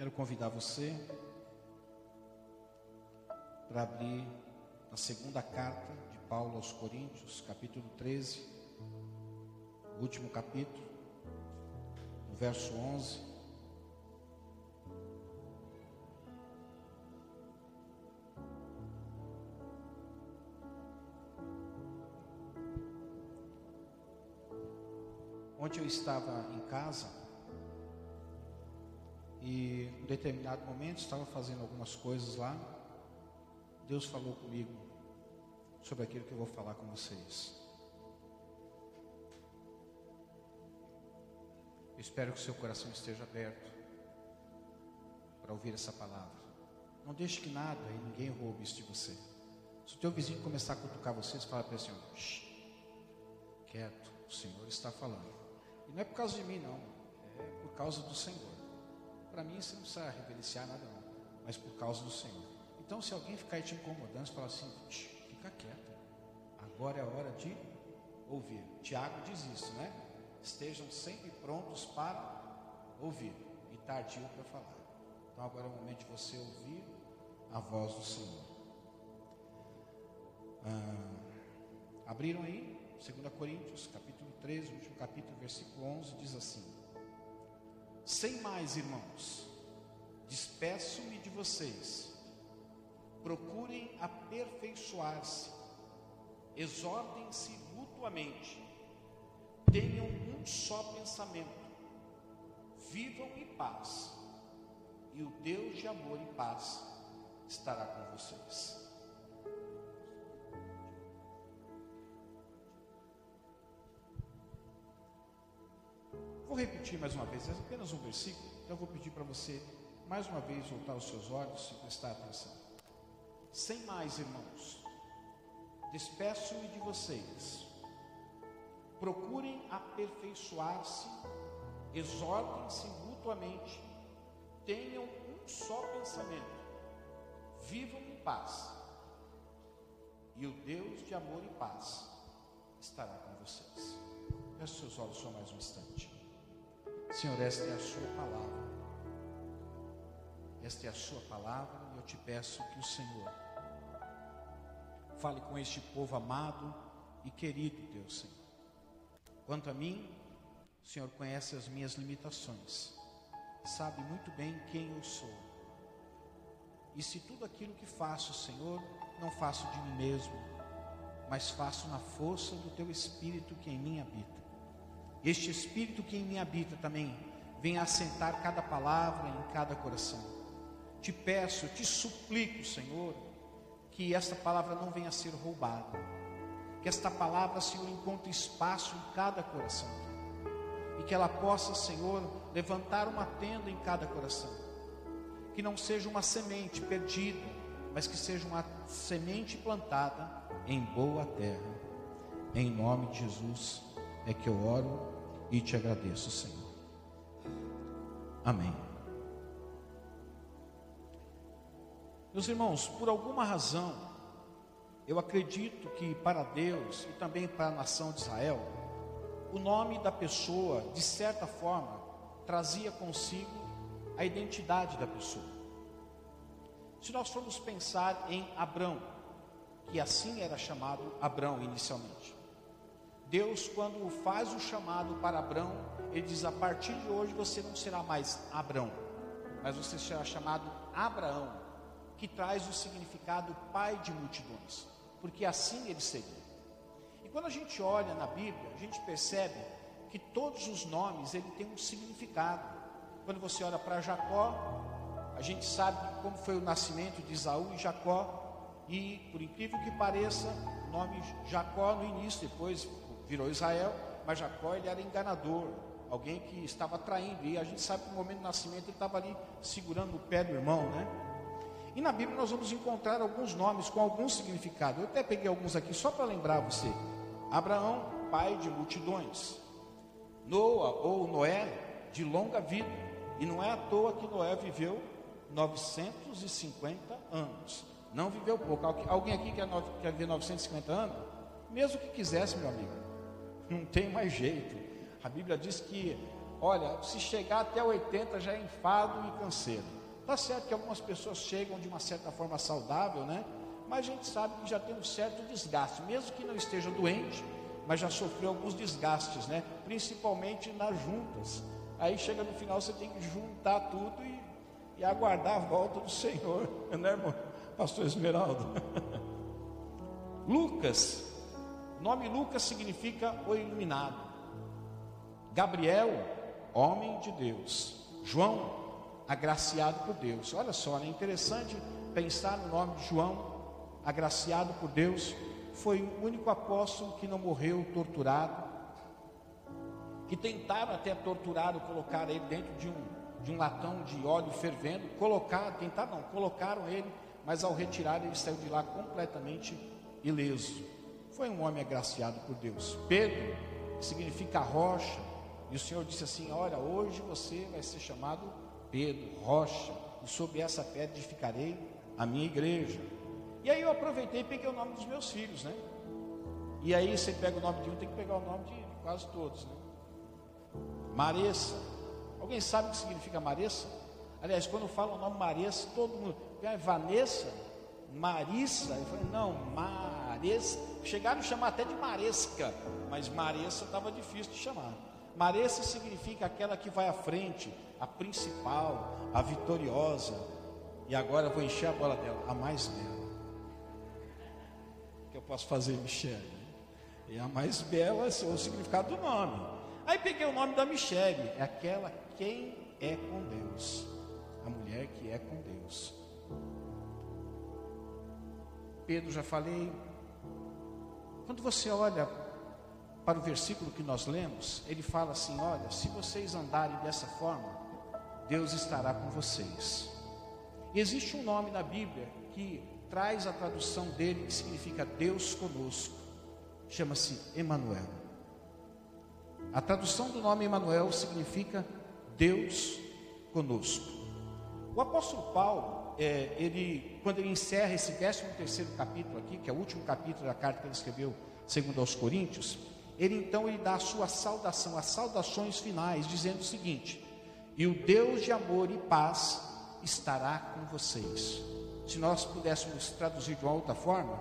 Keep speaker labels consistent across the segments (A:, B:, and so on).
A: Quero convidar você para abrir a segunda carta de Paulo aos Coríntios, capítulo 13, o último capítulo, no verso 11. Ontem eu estava em casa e em determinado momento estava fazendo algumas coisas lá. Deus falou comigo sobre aquilo que eu vou falar com vocês. Eu espero que seu coração esteja aberto para ouvir essa palavra. Não deixe que nada e ninguém roube isso de você. Se o teu vizinho começar a cutucar você, você fala para ele assim, quieto, o Senhor está falando. E não é por causa de mim, não. É por causa do Senhor. Para mim, você não precisa reverenciar nada, não. Mas por causa do Senhor. Então, se alguém ficar te incomodando, você fala assim: fica quieto. Agora é a hora de ouvir. Tiago diz isso, né? Estejam sempre prontos para ouvir e tardio para falar. Então, agora é o momento de você ouvir a voz do Senhor. Ah, abriram aí? 2 Coríntios, capítulo 13, último capítulo, versículo 11, diz assim: sem mais, irmãos, despeço-me de vocês. Procurem aperfeiçoar-se, exortem-se mutuamente, tenham um só pensamento, vivam em paz, e o Deus de amor e paz estará com vocês. Vou repetir mais uma vez, é apenas um versículo, então eu vou pedir para você mais uma vez voltar os seus olhos e prestar atenção. Sem mais, irmãos, despeço-me de vocês. Procurem aperfeiçoar-se, exortem-se mutuamente, tenham um só pensamento, vivam em paz, e o Deus de amor e paz estará com vocês. Feche seus olhos só mais um instante. Senhor, esta é a Sua palavra. Esta é a Sua palavra e eu te peço que o Senhor fale com este povo amado e querido, Deus Senhor. Quanto a mim, o Senhor conhece as minhas limitações, sabe muito bem quem eu sou. E se tudo aquilo que faço, Senhor, não faço de mim mesmo, mas faço na força do Teu Espírito que em mim habita. Este Espírito que em mim habita também venha assentar cada palavra em cada coração. Te peço, te suplico, Senhor, que esta palavra não venha a ser roubada. Que esta palavra, Senhor, encontre espaço em cada coração. E que ela possa, Senhor, levantar uma tenda em cada coração. Que não seja uma semente perdida, mas que seja uma semente plantada em boa terra. Em nome de Jesus é que eu oro e te agradeço, Senhor. Amém. Meus irmãos, por alguma razão, eu acredito que para Deus e também para a nação de Israel, o nome da pessoa, de certa forma, trazia consigo a identidade da pessoa. Se nós formos pensar em Abrão, que assim era chamado Abrão inicialmente. Deus, quando faz o chamado para Abrão, ele diz: a partir de hoje você não será mais Abrão, mas você será chamado Abraão, que traz o significado pai de multidões, porque assim ele seria. E quando a gente olha na Bíblia, a gente percebe que todos os nomes ele tem um significado. Quando você olha para Jacó, a gente sabe como foi o nascimento de Isaú e Jacó, e por incrível que pareça, o nome Jacó no início, depois virou Israel, mas Jacó ele era enganador, alguém que estava traindo, e a gente sabe que no momento do nascimento ele estava ali segurando o pé do irmão, né? E na Bíblia nós vamos encontrar alguns nomes com algum significado. Eu até peguei alguns aqui só para lembrar você. Abraão, pai de multidões. Noa ou Noé, de longa vida. E não é à toa que Noé viveu 950 anos. Não viveu pouco. Alguém aqui quer, quer viver 950 anos? Mesmo que quisesse, meu amigo não tem mais jeito. A Bíblia diz que olha, se chegar até 80 já é enfado e canseiro. Tá certo que algumas pessoas chegam de uma certa forma saudável, né? Mas a gente sabe que já tem um certo desgaste, mesmo que não esteja doente, mas já sofreu alguns desgastes, né? Principalmente nas juntas. Aí chega no final, você tem que juntar tudo e, e aguardar a volta do Senhor, né, irmão? Pastor Esmeralda. Lucas, nome Lucas significa o iluminado. Gabriel, homem de Deus. João, agraciado por Deus. Olha só, é interessante pensar no nome de João, agraciado por Deus foi o único apóstolo que não morreu torturado, que tentaram até torturar ou colocar ele dentro de um, de um latão de óleo fervendo, colocar, tentaram não, colocaram ele, mas ao retirar ele saiu de lá completamente ileso. Foi um homem agraciado por Deus. Pedro, que significa rocha, e o Senhor disse assim: Olha, hoje você vai ser chamado Pedro, rocha, e sobre essa pedra edificarei a minha igreja. E aí eu aproveitei e peguei o nome dos meus filhos, né? E aí você pega o nome de um, tem que pegar o nome de quase todos, né? Maressa. Alguém sabe o que significa Maressa? Aliás, quando fala o nome Maressa, todo mundo. Ah, Vanessa, Marissa. Eu falei, não, Maressa. Chegaram a chamar até de Maresca, mas Maressa estava difícil de chamar. Maressa significa aquela que vai à frente, a principal, a vitoriosa. E agora eu vou encher a bola dela, a mais bela eu posso fazer Michele. E a mais bela é o significado do nome. Aí peguei o nome da Michele, é aquela quem é com Deus. A mulher que é com Deus. Pedro já falei. Quando você olha para o versículo que nós lemos, ele fala assim: Olha, se vocês andarem dessa forma, Deus estará com vocês. E existe um nome na Bíblia que traz a tradução dele que significa Deus conosco. Chama-se Emanuel. A tradução do nome Emanuel significa Deus conosco. O apóstolo Paulo, é, ele, quando ele encerra esse 13 terceiro capítulo aqui, que é o último capítulo da carta que ele escreveu, segundo aos Coríntios, ele então ele dá a sua saudação, as saudações finais, dizendo o seguinte: E o Deus de amor e paz estará com vocês se nós pudéssemos traduzir de uma outra forma,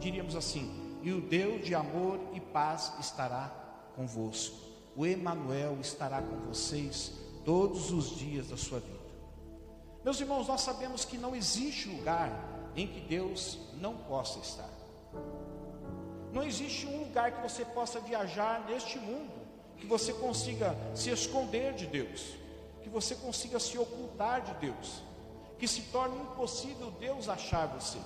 A: diríamos assim: E o Deus de amor e paz estará convosco. O Emanuel estará com vocês todos os dias da sua vida. Meus irmãos, nós sabemos que não existe lugar em que Deus não possa estar. Não existe um lugar que você possa viajar neste mundo que você consiga se esconder de Deus, que você consiga se ocultar de Deus que se torne impossível Deus achar você.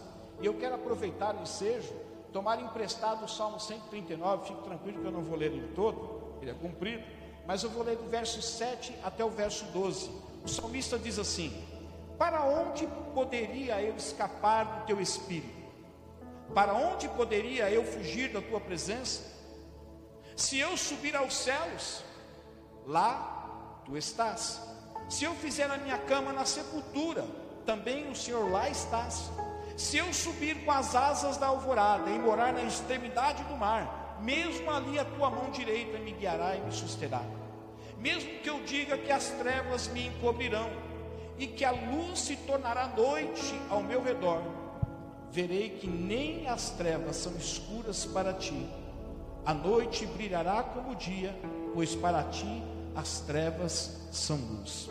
A: E eu quero aproveitar o ensejo, tomar emprestado o Salmo 139, fique tranquilo que eu não vou ler ele todo, ele é comprido, mas eu vou ler do verso 7 até o verso 12. O salmista diz assim: Para onde poderia eu escapar do teu espírito? Para onde poderia eu fugir da tua presença? Se eu subir aos céus, lá tu estás. Se eu fizer a minha cama na sepultura, também o Senhor lá estás. Se eu subir com as asas da alvorada e morar na extremidade do mar, mesmo ali a tua mão direita me guiará e me susterá. Mesmo que eu diga que as trevas me encobrirão e que a luz se tornará noite ao meu redor, verei que nem as trevas são escuras para ti. A noite brilhará como o dia, pois para ti as trevas são luz.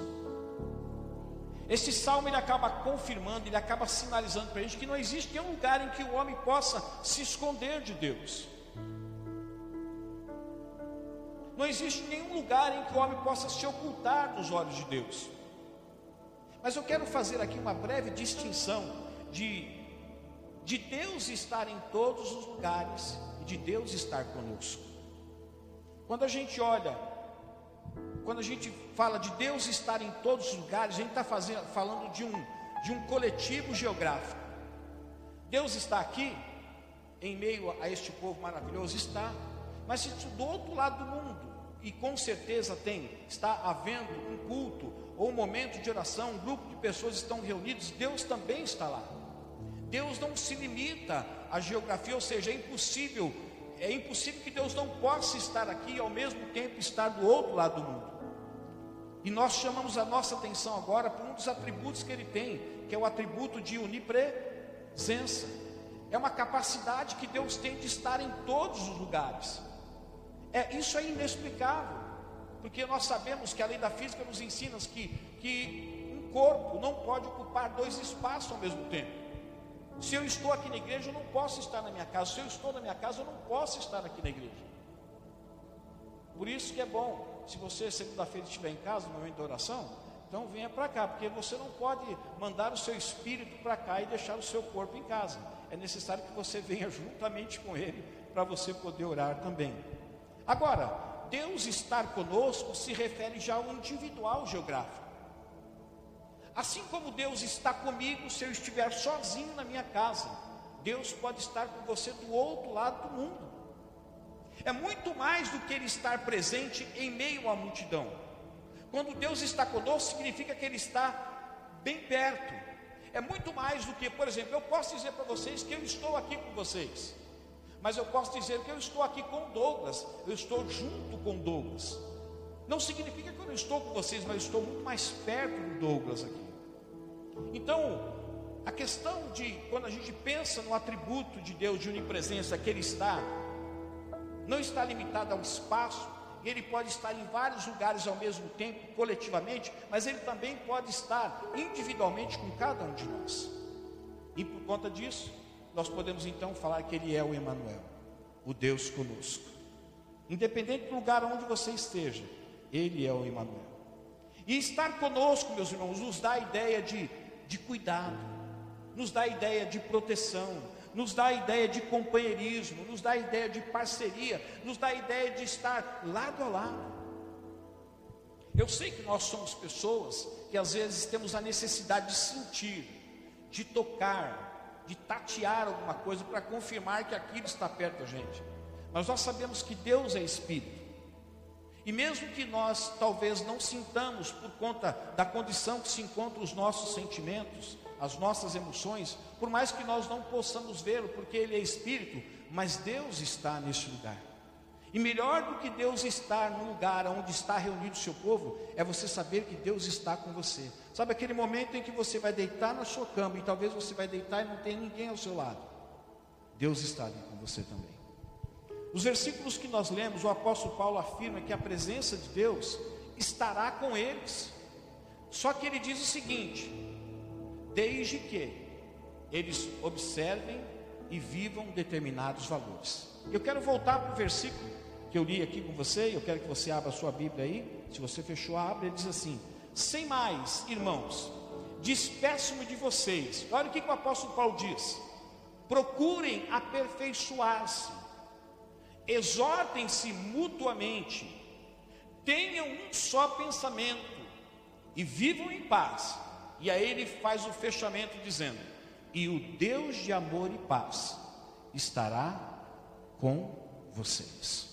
A: Esse salmo ele acaba confirmando, ele acaba sinalizando para a gente que não existe nenhum lugar em que o homem possa se esconder de Deus. Não existe nenhum lugar em que o homem possa se ocultar dos olhos de Deus. Mas eu quero fazer aqui uma breve distinção de, de Deus estar em todos os lugares e de Deus estar conosco. Quando a gente olha quando a gente fala de Deus estar em todos os lugares, a gente está falando de um, de um coletivo geográfico. Deus está aqui, em meio a este povo maravilhoso, está, mas se do outro lado do mundo, e com certeza tem, está havendo um culto ou um momento de oração, um grupo de pessoas estão reunidos, Deus também está lá. Deus não se limita à geografia, ou seja, é impossível, é impossível que Deus não possa estar aqui e ao mesmo tempo estar do outro lado do mundo. E nós chamamos a nossa atenção agora para um dos atributos que ele tem, que é o atributo de onipresença. É uma capacidade que Deus tem de estar em todos os lugares. É, isso é inexplicável, porque nós sabemos que a lei da física nos ensina que, que um corpo não pode ocupar dois espaços ao mesmo tempo. Se eu estou aqui na igreja, eu não posso estar na minha casa. Se eu estou na minha casa, eu não posso estar aqui na igreja. Por isso que é bom, se você segunda-feira estiver em casa, no momento da oração, então venha para cá, porque você não pode mandar o seu espírito para cá e deixar o seu corpo em casa. É necessário que você venha juntamente com ele para você poder orar também. Agora, Deus estar conosco se refere já ao individual geográfico. Assim como Deus está comigo se eu estiver sozinho na minha casa, Deus pode estar com você do outro lado do mundo. É muito mais do que Ele estar presente em meio à multidão. Quando Deus está conosco, significa que Ele está bem perto. É muito mais do que, por exemplo, eu posso dizer para vocês que eu estou aqui com vocês, mas eu posso dizer que eu estou aqui com Douglas, eu estou junto com Douglas. Não significa que eu não estou com vocês, mas estou muito mais perto do Douglas aqui. Então, a questão de quando a gente pensa no atributo de Deus de onipresença, que Ele está, não está limitado ao espaço, ele pode estar em vários lugares ao mesmo tempo, coletivamente, mas ele também pode estar individualmente com cada um de nós. E por conta disso, nós podemos então falar que ele é o Emanuel, o Deus conosco. Independente do lugar onde você esteja, ele é o Emanuel. E estar conosco, meus irmãos, nos dá a ideia de, de cuidado, nos dá a ideia de proteção, nos dá a ideia de companheirismo, nos dá a ideia de parceria, nos dá a ideia de estar lado a lado. Eu sei que nós somos pessoas que às vezes temos a necessidade de sentir, de tocar, de tatear alguma coisa para confirmar que aquilo está perto da gente. Mas nós sabemos que Deus é Espírito. E mesmo que nós talvez não sintamos por conta da condição que se encontram os nossos sentimentos, as nossas emoções, por mais que nós não possamos vê-lo, porque Ele é Espírito, mas Deus está nesse lugar. E melhor do que Deus estar no lugar onde está reunido o seu povo, é você saber que Deus está com você. Sabe aquele momento em que você vai deitar na sua cama e talvez você vai deitar e não tem ninguém ao seu lado. Deus está ali com você também. Os versículos que nós lemos, o apóstolo Paulo afirma que a presença de Deus estará com eles. Só que ele diz o seguinte: desde que eles observem e vivam determinados valores. Eu quero voltar para o versículo que eu li aqui com você, eu quero que você abra a sua Bíblia aí. Se você fechou, abre, ele diz assim: Sem mais, irmãos, despeço-me de vocês. Olha o que, o apóstolo Paulo diz: procurem aperfeiçoar-se, exortem-se mutuamente, tenham um só pensamento e vivam em paz. E aí ele faz o fechamento dizendo: E o Deus de amor e paz estará com vocês.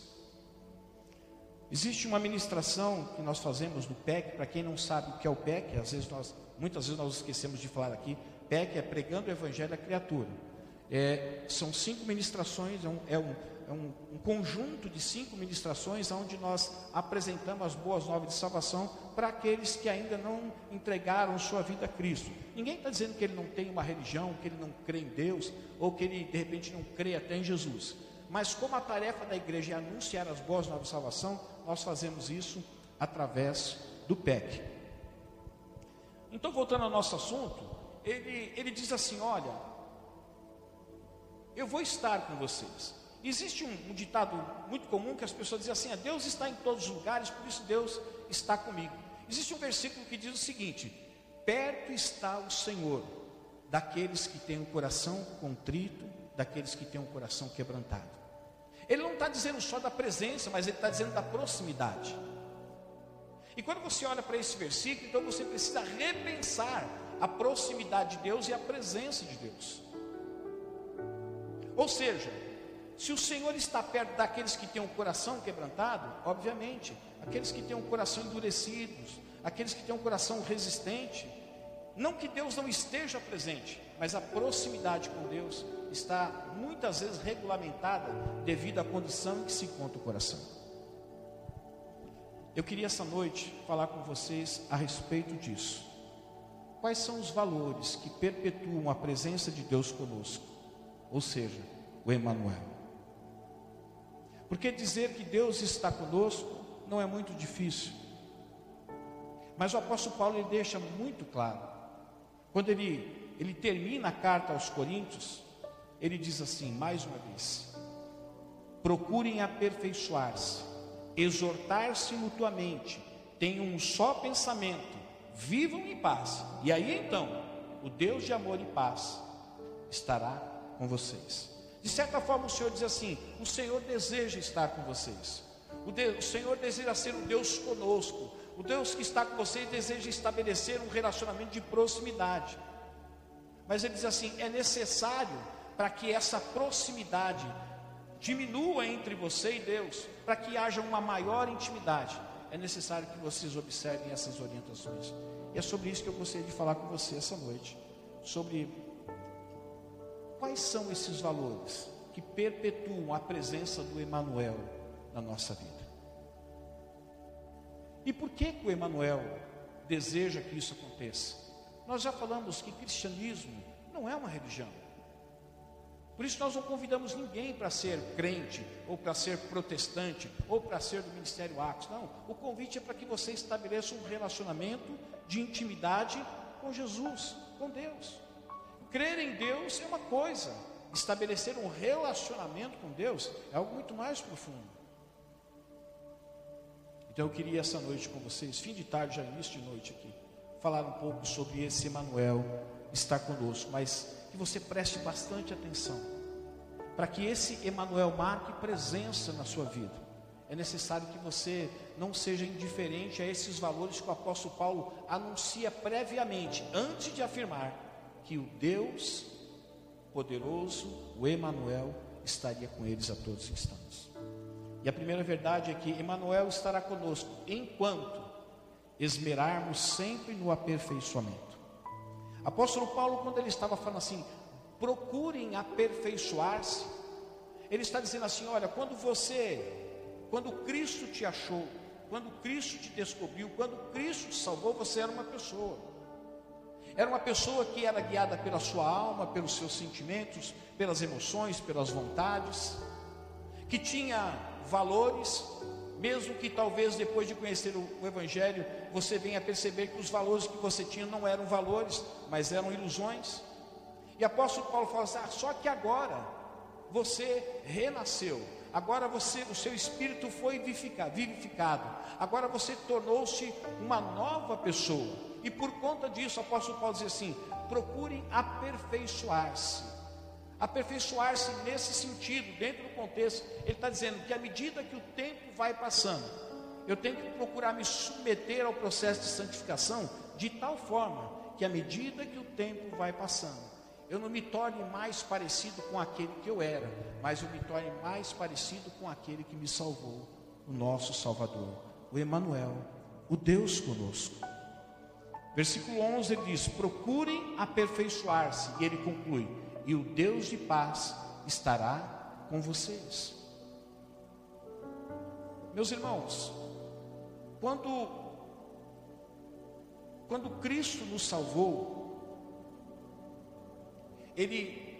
A: Existe uma ministração que nós fazemos no PEC, para quem não sabe o que é o PEC, às vezes nós, muitas vezes nós esquecemos de falar aqui, PEC é pregando o Evangelho à criatura. É, são cinco ministrações, é um, é um é um, um, conjunto de cinco ministrações onde nós apresentamos as boas novas de salvação para aqueles que ainda não entregaram sua vida a Cristo. Ninguém está dizendo que ele não tem uma religião, que ele não crê em Deus, ou que ele de repente não crê até em Jesus. Mas como a tarefa da igreja é anunciar as boas novas de salvação, nós fazemos isso através do PEC. Então, voltando ao nosso assunto, ele, ele diz assim: Olha, eu vou estar com vocês. Existe um, um, ditado muito comum que as pessoas dizem assim: ah, Deus está em todos os lugares, por isso Deus está comigo. Existe um versículo que diz o seguinte: Perto está o Senhor daqueles que têm o coração contrito, daqueles que têm o coração quebrantado. Ele não está dizendo só da presença, mas ele está dizendo da proximidade. E quando você olha para esse versículo, então você precisa repensar a proximidade de Deus e a presença de Deus. Ou seja, se o Senhor está perto daqueles que têm o um coração quebrantado, obviamente, aqueles que têm o um coração endurecido, aqueles que têm um coração resistente, não que Deus não esteja presente, mas a proximidade com Deus está muitas vezes regulamentada devido à condição em que se encontra o coração. Eu queria essa noite falar com vocês a respeito disso. Quais são os valores que perpetuam a presença de Deus conosco? Ou seja, o Emanuel. Porque dizer que Deus está conosco não é muito difícil. Mas o apóstolo Paulo ele deixa muito claro. Quando ele, ele termina a carta aos Coríntios, ele diz assim, mais uma vez: procurem aperfeiçoar-se, exortar-se mutuamente, tenham um só pensamento, vivam em paz. E aí então, o Deus de amor e paz estará com vocês. De certa forma, o Senhor diz assim: o Senhor deseja estar com vocês. O, Deus, o Senhor deseja ser um Deus conosco. O Deus que está com vocês deseja estabelecer um relacionamento de proximidade. Mas ele diz assim: é necessário para que essa proximidade diminua entre você e Deus, para que haja uma maior intimidade. É necessário que vocês observem essas orientações. E é sobre isso que eu gostaria de falar com você essa noite. Sobre Quais são esses valores que perpetuam a presença do Emanuel na nossa vida? E por que, que o Emanuel deseja que isso aconteça? Nós já falamos que cristianismo não é uma religião. Por isso nós não convidamos ninguém para ser crente, ou para ser protestante, ou para ser do Ministério Atos. Não, o convite é para que você estabeleça um relacionamento de intimidade com Jesus, com Deus. Crer em Deus é uma coisa, estabelecer um relacionamento com Deus é algo muito mais profundo. Então eu queria essa noite com vocês, fim de tarde, já início de noite aqui, falar um pouco sobre esse Emanuel estar conosco, mas que você preste bastante atenção, para que esse Emanuel marque presença na sua vida. É necessário que você não seja indiferente a esses valores que o apóstolo Paulo anuncia previamente, antes de afirmar que o Deus poderoso, o Emanuel, estaria com eles a todos os instantes. E a primeira verdade é que Emanuel estará conosco enquanto esmerarmos sempre no aperfeiçoamento. Apóstolo Paulo, quando ele estava falando assim, procurem aperfeiçoar-se, ele está dizendo assim: olha, quando você, quando Cristo te achou, quando Cristo te descobriu, quando Cristo te salvou, você era uma pessoa. Era uma pessoa que era guiada pela sua alma, pelos seus sentimentos, pelas emoções, pelas vontades, que tinha valores, mesmo que talvez depois de conhecer o, Evangelho você venha perceber que os valores que você tinha não eram valores, mas eram ilusões. E apóstolo Paulo fala assim: ah, só que agora você renasceu, agora você, o seu espírito foi vivificado, agora você tornou-se uma nova pessoa. E por conta disso, o apóstolo Paulo diz assim: procurem aperfeiçoar-se. Aperfeiçoar-se nesse sentido, dentro do contexto, ele está dizendo que à medida que o tempo vai passando, eu tenho que procurar me submeter ao processo de santificação de tal forma que à medida que o tempo vai passando, eu não me torne mais parecido com aquele que eu era, mas eu me torne mais parecido com aquele que me salvou, o nosso Salvador, o Emanuel, o Deus conosco. Versículo 11 ele diz: Procurem aperfeiçoar-se, e ele conclui: E o Deus de paz estará com vocês. Meus irmãos, quando, quando Cristo nos salvou, Ele,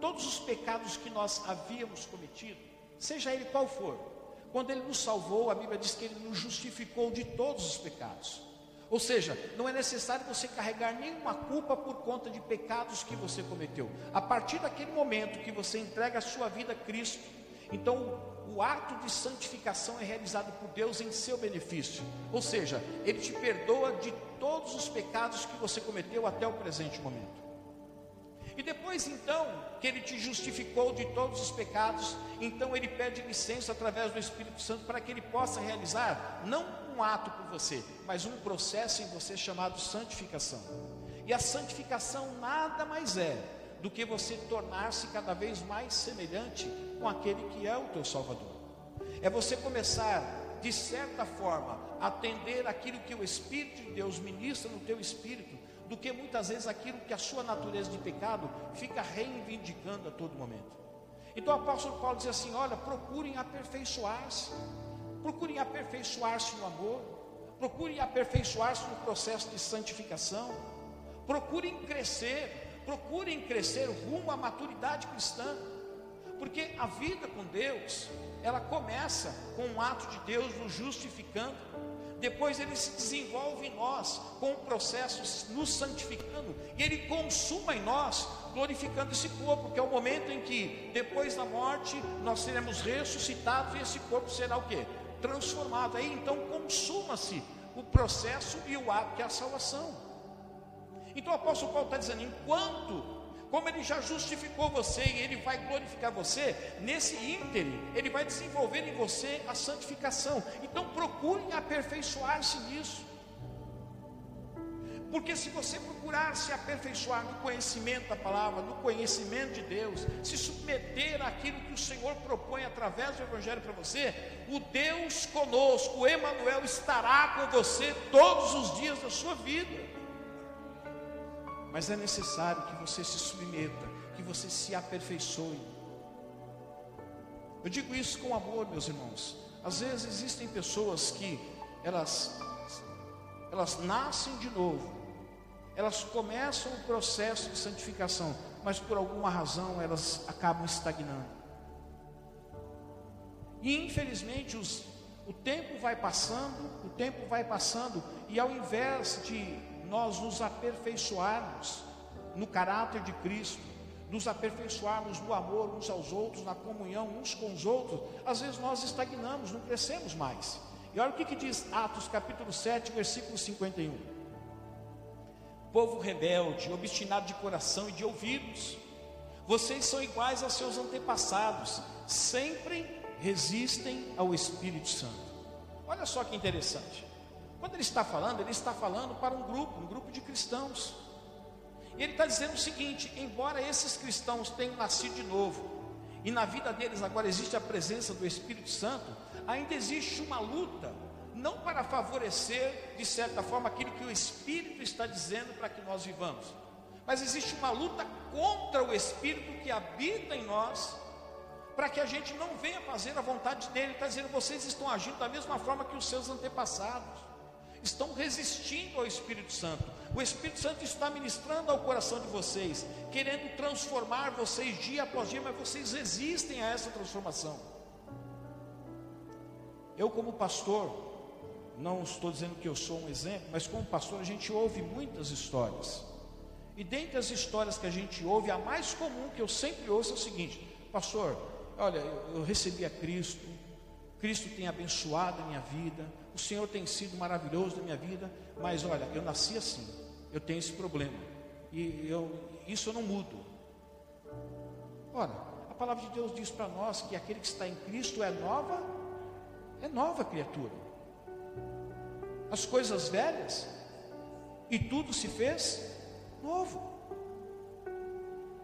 A: todos os pecados que nós havíamos cometido, seja ele qual for, quando Ele nos salvou, a Bíblia diz que Ele nos justificou de todos os pecados. Ou seja, não é necessário você carregar nenhuma culpa por conta de pecados que você cometeu. A partir daquele momento que você entrega a sua vida a Cristo, então o ato de santificação é realizado por Deus em seu benefício. Ou seja, Ele te perdoa de todos os pecados que você cometeu até o presente momento. E depois então que Ele te justificou de todos os pecados, então Ele pede licença através do Espírito Santo para que Ele possa realizar não um ato por você, mas um processo em você chamado santificação. E a santificação nada mais é do que você tornar-se cada vez mais semelhante com aquele que é o teu Salvador. É você começar, de certa forma, a atender aquilo que o Espírito de Deus ministra no teu espírito, do que muitas vezes aquilo que a sua natureza de pecado fica reivindicando a todo momento. Então o apóstolo Paulo diz assim: olha, procurem aperfeiçoar-se. Procurem aperfeiçoar-se no amor, procurem aperfeiçoar-se no processo de santificação, procurem crescer, procurem crescer rumo à maturidade cristã, porque a vida com Deus, ela começa com um ato de Deus nos justificando, depois ele se desenvolve em nós com o processo nos santificando, e ele consuma em nós, glorificando esse corpo, que é o momento em que, depois da morte, nós seremos ressuscitados e esse corpo será o que? Transformado. Aí então consuma-se o processo e o ato que é a salvação. Então o apóstolo Paulo está dizendo: enquanto como ele já justificou você e ele vai glorificar você, nesse ínterim, ele vai desenvolver em você a santificação. Então procure aperfeiçoar-se nisso. Porque se você procurar se aperfeiçoar no conhecimento da palavra, no conhecimento de Deus, se submeter àquilo que o Senhor propõe através do Evangelho para você, o Deus conosco, o Emanuel, estará com você todos os dias da sua vida mas é necessário que você se submeta, que você se aperfeiçoe. Eu digo isso com amor, meus irmãos. Às vezes existem pessoas que elas elas nascem de novo. Elas começam o processo de santificação, mas por alguma razão elas acabam estagnando. E infelizmente os, o tempo vai passando, o tempo vai passando, e ao invés de nós nos aperfeiçoarmos no caráter de Cristo, nos aperfeiçoarmos no amor uns aos outros, na comunhão uns com os outros, às vezes nós estagnamos, não crescemos mais. E olha o que, que diz Atos capítulo 7, versículo 51. Povo rebelde, obstinado de coração e de ouvidos, vocês são iguais aos seus antepassados, sempre resistem ao Espírito Santo. Olha só que interessante. Quando ele está falando, ele está falando para um grupo, um grupo de cristãos. E ele está dizendo o seguinte: embora esses cristãos tenham nascido de novo, e na vida deles agora existe a presença do Espírito Santo, ainda existe uma luta, não para favorecer, de certa forma, aquilo que o Espírito está dizendo para que nós vivamos, mas existe uma luta contra o Espírito que habita em nós, para que a gente não venha fazer a vontade dele. Ele está dizendo: vocês estão agindo da mesma forma que os seus antepassados estão resistindo ao Espírito Santo. O Espírito Santo está ministrando ao coração de vocês, querendo transformar vocês dia após dia, mas vocês resistem a essa transformação. Eu, como pastor, não estou dizendo que eu sou um exemplo, mas como pastor, a gente ouve muitas histórias. E dentre as histórias que a gente ouve, a mais comum que eu sempre ouço é o seguinte: Pastor, olha, eu, recebi a Cristo, Cristo tem abençoado a minha vida, o Senhor tem sido maravilhoso na minha vida, mas olha, eu nasci assim, eu tenho esse problema, e eu, isso eu não mudo. Ora, a palavra de Deus diz para nós que aquele que está em Cristo é nova, é nova criatura. As coisas velhas, e tudo se fez novo.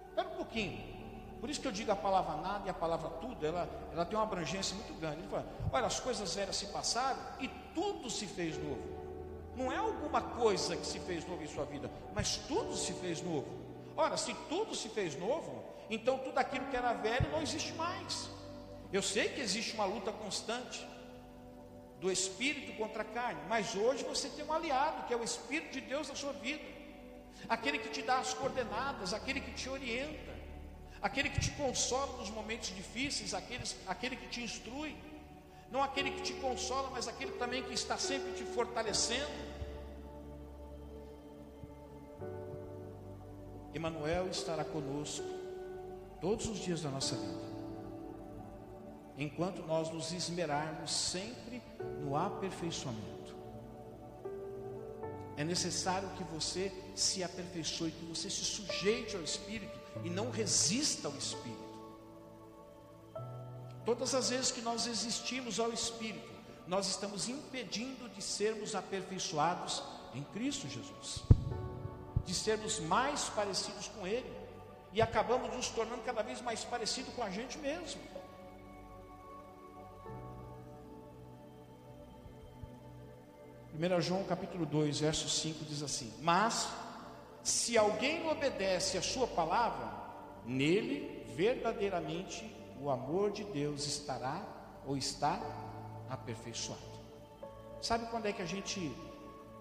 A: Espera um pouquinho. Por isso que eu digo a palavra nada e a palavra tudo, ela, ela tem uma abrangência muito grande. Ele fala, olha, as coisas velhas se passaram e tudo se fez novo. Não é alguma coisa que se fez novo em sua vida, mas tudo se fez novo. Ora, se tudo se fez novo, então tudo aquilo que era velho não existe mais. Eu sei que existe uma luta constante do espírito contra a carne, mas hoje você tem um aliado, que é o Espírito de Deus na sua vida, aquele que te dá as coordenadas, aquele que te orienta aquele que te consola nos momentos difíceis, aqueles, aquele que te instrui, não aquele que te consola, mas aquele também que está sempre te fortalecendo. Emmanuel estará conosco todos os dias da nossa vida, enquanto nós nos esmerarmos sempre no aperfeiçoamento. É necessário que você se aperfeiçoe, que você se sujeite ao Espírito e não resista ao Espírito. Todas as vezes que nós resistimos ao Espírito, nós estamos impedindo de sermos aperfeiçoados em Cristo Jesus, de sermos mais parecidos com Ele, e acabamos nos tornando cada vez mais parecidos com a gente mesmo. Primeiro João capítulo 2, verso 5 diz assim: Mas se alguém obedece a sua palavra, nele verdadeiramente o amor de Deus estará ou está aperfeiçoado. Sabe quando é que a gente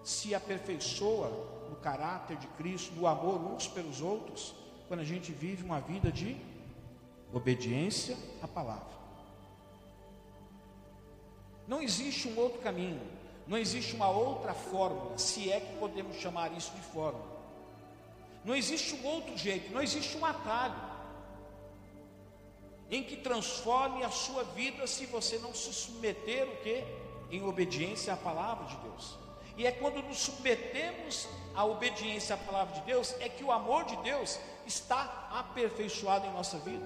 A: se aperfeiçoa no caráter de Cristo, no amor uns pelos outros? Quando a gente vive uma vida de obediência à palavra. Não existe um outro caminho, não existe uma outra fórmula, se é que podemos chamar isso de fórmula. Não existe um outro jeito, não existe um atalho em que transforme a sua vida se você não se submeter o que? Em obediência à palavra de Deus. E é quando nos submetemos à obediência à palavra de Deus é que o amor de Deus está aperfeiçoado em nossa vida.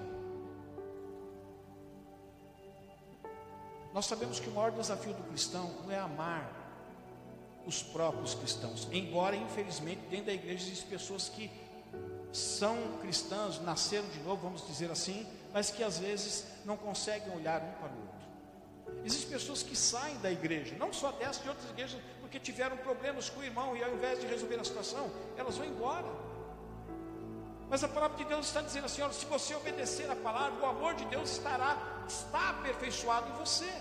A: Nós sabemos que o maior desafio do cristão não é amar os próprios cristãos, embora infelizmente dentro da igreja existem pessoas que são cristãos, nasceram de novo, vamos dizer assim, mas que às vezes não conseguem olhar um para o outro. Existem pessoas que saem da igreja, não só dessa, de outras igrejas, porque tiveram problemas com o irmão e ao invés de resolver a situação, elas vão embora. Mas a palavra de Deus está dizendo assim: olha, se você obedecer a palavra, o amor de Deus estará, está aperfeiçoado em você.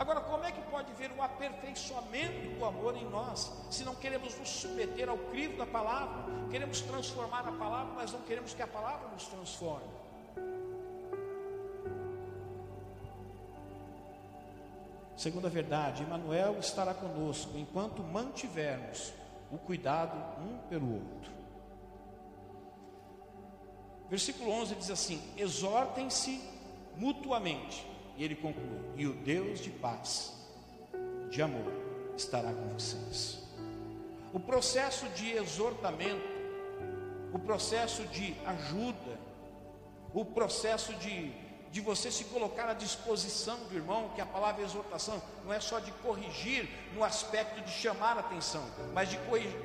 A: Agora, como é que pode haver um aperfeiçoamento do amor em nós, se não queremos nos submeter ao crivo da palavra, queremos transformar a palavra, mas não queremos que a palavra nos transforme? Segunda verdade, Emmanuel estará conosco enquanto mantivermos o cuidado um pelo outro. Versículo 11 diz assim: Exortem-se mutuamente. E ele conclui: E o Deus de paz, de amor, estará com vocês. O processo de exortamento, o processo de ajuda, o processo de de você se colocar à disposição do irmão, que a palavra exortação não é só de corrigir no aspecto de chamar a atenção, mas de,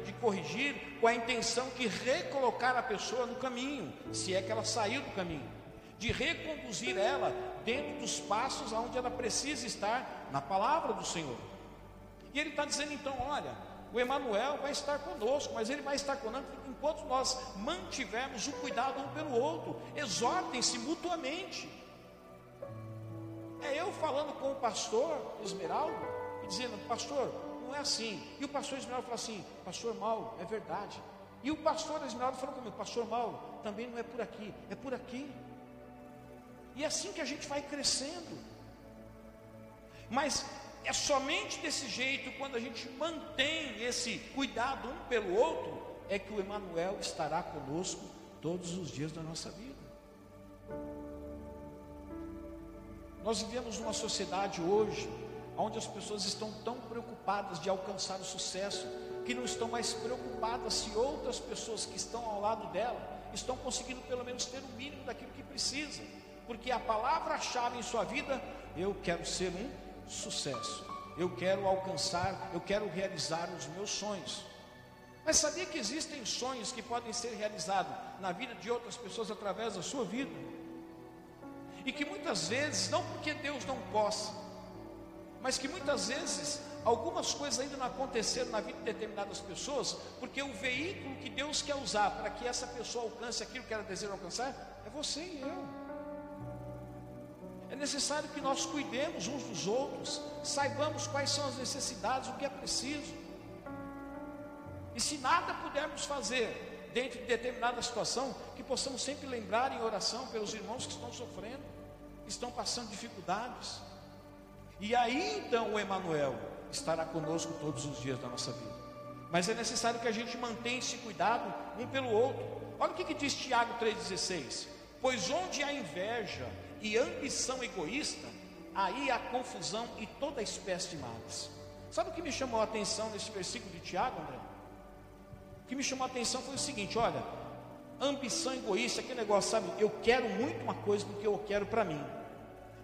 A: de corrigir com a intenção de recolocar a pessoa no caminho, se é que ela saiu do caminho, de reconduzir ela dentro dos passos aonde ela precisa estar na palavra do Senhor. E ele está dizendo então: olha, o Emanuel vai estar conosco, mas ele vai estar conosco enquanto nós mantivermos o cuidado um pelo outro. Exortem-se mutuamente. É eu falando com o pastor Esmeraldo e dizendo, pastor, não é assim. E o pastor Esmeraldo fala assim, pastor Mauro, é verdade. E o pastor Esmeraldo falou comigo, pastor Mauro, também não é por aqui, é por aqui. E é assim que a gente vai crescendo. Mas é somente desse jeito, quando a gente mantém esse cuidado um pelo outro, é que o Emanuel estará conosco todos os dias da nossa vida. Nós vivemos numa sociedade hoje onde as pessoas estão tão preocupadas de alcançar o sucesso que não estão mais preocupadas se outras pessoas que estão ao lado dela estão conseguindo pelo menos ter o mínimo daquilo que precisam, porque a palavra-chave em sua vida, eu quero ser um sucesso, eu quero alcançar, eu quero realizar os meus sonhos. Mas sabia que existem sonhos que podem ser realizados na vida de outras pessoas através da sua vida? E que muitas vezes, não porque Deus não possa, mas que muitas vezes algumas coisas ainda não aconteceram na vida de determinadas pessoas, porque o veículo que Deus quer usar para que essa pessoa alcance aquilo que ela deseja alcançar é você e eu. É necessário que nós cuidemos uns dos outros, saibamos quais são as necessidades, o que é preciso. E se nada pudermos fazer dentro de determinada situação, que possamos sempre lembrar em oração pelos irmãos que estão sofrendo estão passando dificuldades. E aí então o Emanuel estará conosco todos os dias da nossa vida. Mas é necessário que a gente mantenha esse cuidado um pelo outro. Olha o que, que diz Tiago 3,16: Pois onde há inveja e ambição egoísta, aí há confusão e toda espécie de males. Sabe o que me chamou a atenção nesse versículo de Tiago, André? O que me chamou a atenção foi o seguinte: olha, ambição egoísta, aquele negócio, sabe? Eu quero muito uma coisa do que eu quero para mim.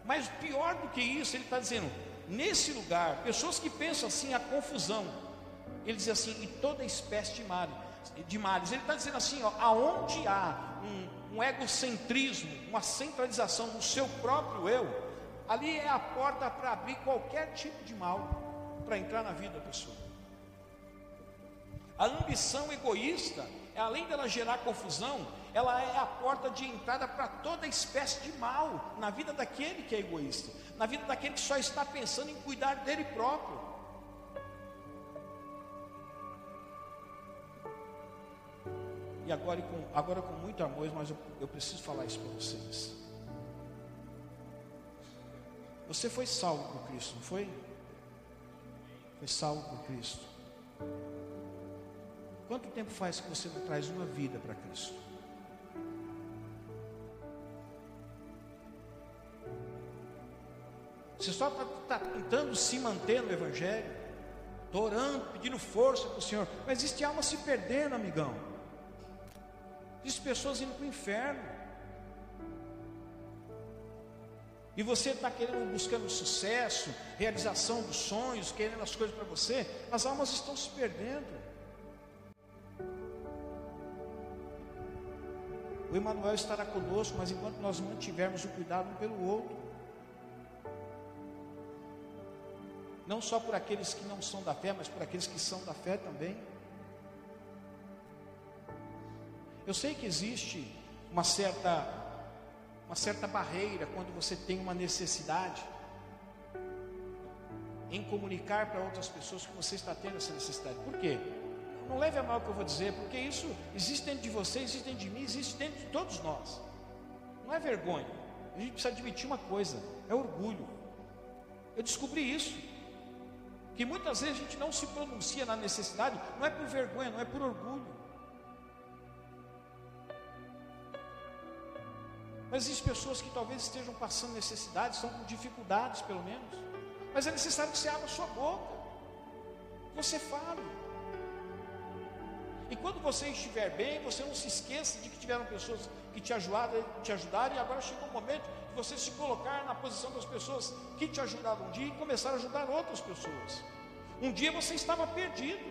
A: Mas pior do que isso, ele está dizendo: nesse lugar, pessoas que pensam assim, a confusão. Ele diz assim, e toda espécie de males. De males. Ele está dizendo assim: ó, aonde há um, um egocentrismo, uma centralização no seu próprio eu, ali é a porta para abrir qualquer tipo de mal para entrar na vida da pessoa. A ambição egoísta, além dela gerar confusão, ela é a porta de entrada para toda espécie de mal na vida daquele que é egoísta, na vida daquele que só está pensando em cuidar dele próprio. Agora com, agora com muito amor, mas eu, eu preciso falar isso para vocês. Você foi salvo por Cristo, não foi? Foi salvo por Cristo. Quanto tempo faz que você não traz uma vida para Cristo? Você só está tá tentando se manter no Evangelho, orando, pedindo força para o Senhor, mas existe alma se perdendo, amigão. Existem pessoas indo para o inferno. E você está querendo, buscando sucesso, realização dos sonhos, querendo as coisas para você, as almas estão se perdendo. O Emmanuel estará conosco, mas enquanto nós mantivermos o cuidado um pelo outro, não só por aqueles que não são da fé, mas por aqueles que são da fé também. Eu sei que existe uma certa uma certa barreira quando você tem uma necessidade em comunicar para outras pessoas que você está tendo essa necessidade. Por quê? Não leve a mal o que eu vou dizer, porque isso existe dentro de você, existe dentro de mim, existe dentro de todos nós. Não é vergonha. A gente precisa admitir uma coisa: é orgulho. Eu descobri isso. Que muitas vezes a gente não se pronuncia na necessidade, não é por vergonha, não é por orgulho. Mas existem pessoas que talvez estejam passando necessidades, estão com dificuldades pelo menos. Mas é necessário que você abra sua boca. Você fale. E quando você estiver bem, você não se esqueça de que tiveram pessoas que te ajudaram, te ajudaram e agora chegou o momento de você se colocar na posição das pessoas que te ajudaram um dia e começar a ajudar outras pessoas. Um dia você estava perdido.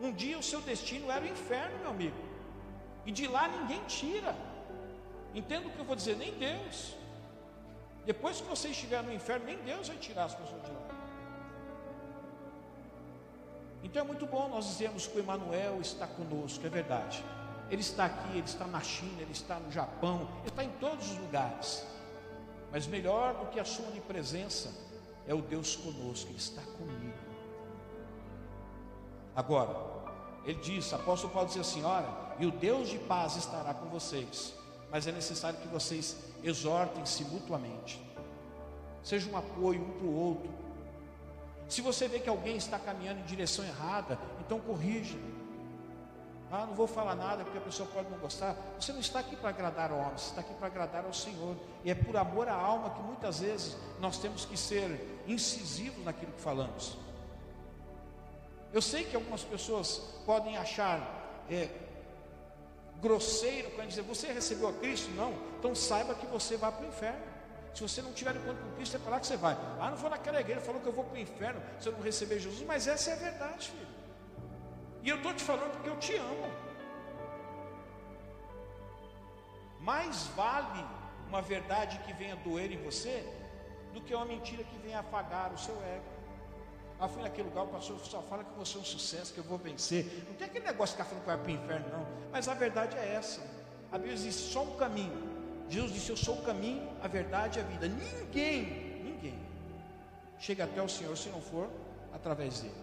A: Um dia o seu destino era o inferno, meu amigo. E de lá ninguém tira. Entenda o que eu vou dizer, nem Deus. Depois que você estiver no inferno, nem Deus vai tirar as pessoas de lá. Então é muito bom nós dizermos que o Emmanuel está conosco, é verdade. Ele está aqui, ele está na China, ele está no Japão, ele está em todos os lugares. Mas melhor do que a sua onipresença é o Deus conosco, ele está comigo. Agora, ele diz, apóstolo Paulo diz assim: olha, e o Deus de paz estará com vocês mas é necessário que vocês exortem-se mutuamente, seja um apoio um para o outro. Se você vê que alguém está caminhando em direção errada, então corrija. Ah, não vou falar nada porque a pessoa pode não gostar. Você não está aqui para agradar homem, você está aqui para agradar ao Senhor. E é por amor à alma que muitas vezes nós temos que ser incisivos naquilo que falamos. Eu sei que algumas pessoas podem achar é, grosseiro quando dizer você recebeu a Cristo? Não. Então saiba que você vai para o inferno. Se você não tiver encontro com Cristo, é para lá que você vai. Ah, não vou naquela igreja, falou que eu vou para o inferno se eu não receber Jesus. Mas essa é a verdade, filho. E eu estou te falando porque eu te amo. Mais vale uma verdade que venha doer em você do que uma mentira que venha afagar o seu ego. Ah, fui naquele lugar, o pastor só fala que você é um sucesso, que eu vou vencer. Não tem aquele negócio de ficar falando que vai para o inferno, não. Mas a verdade é essa. A Bíblia diz só um caminho. Jesus disse: Eu sou o caminho, a verdade e a vida. Ninguém, ninguém chega até o Senhor se não for através dele.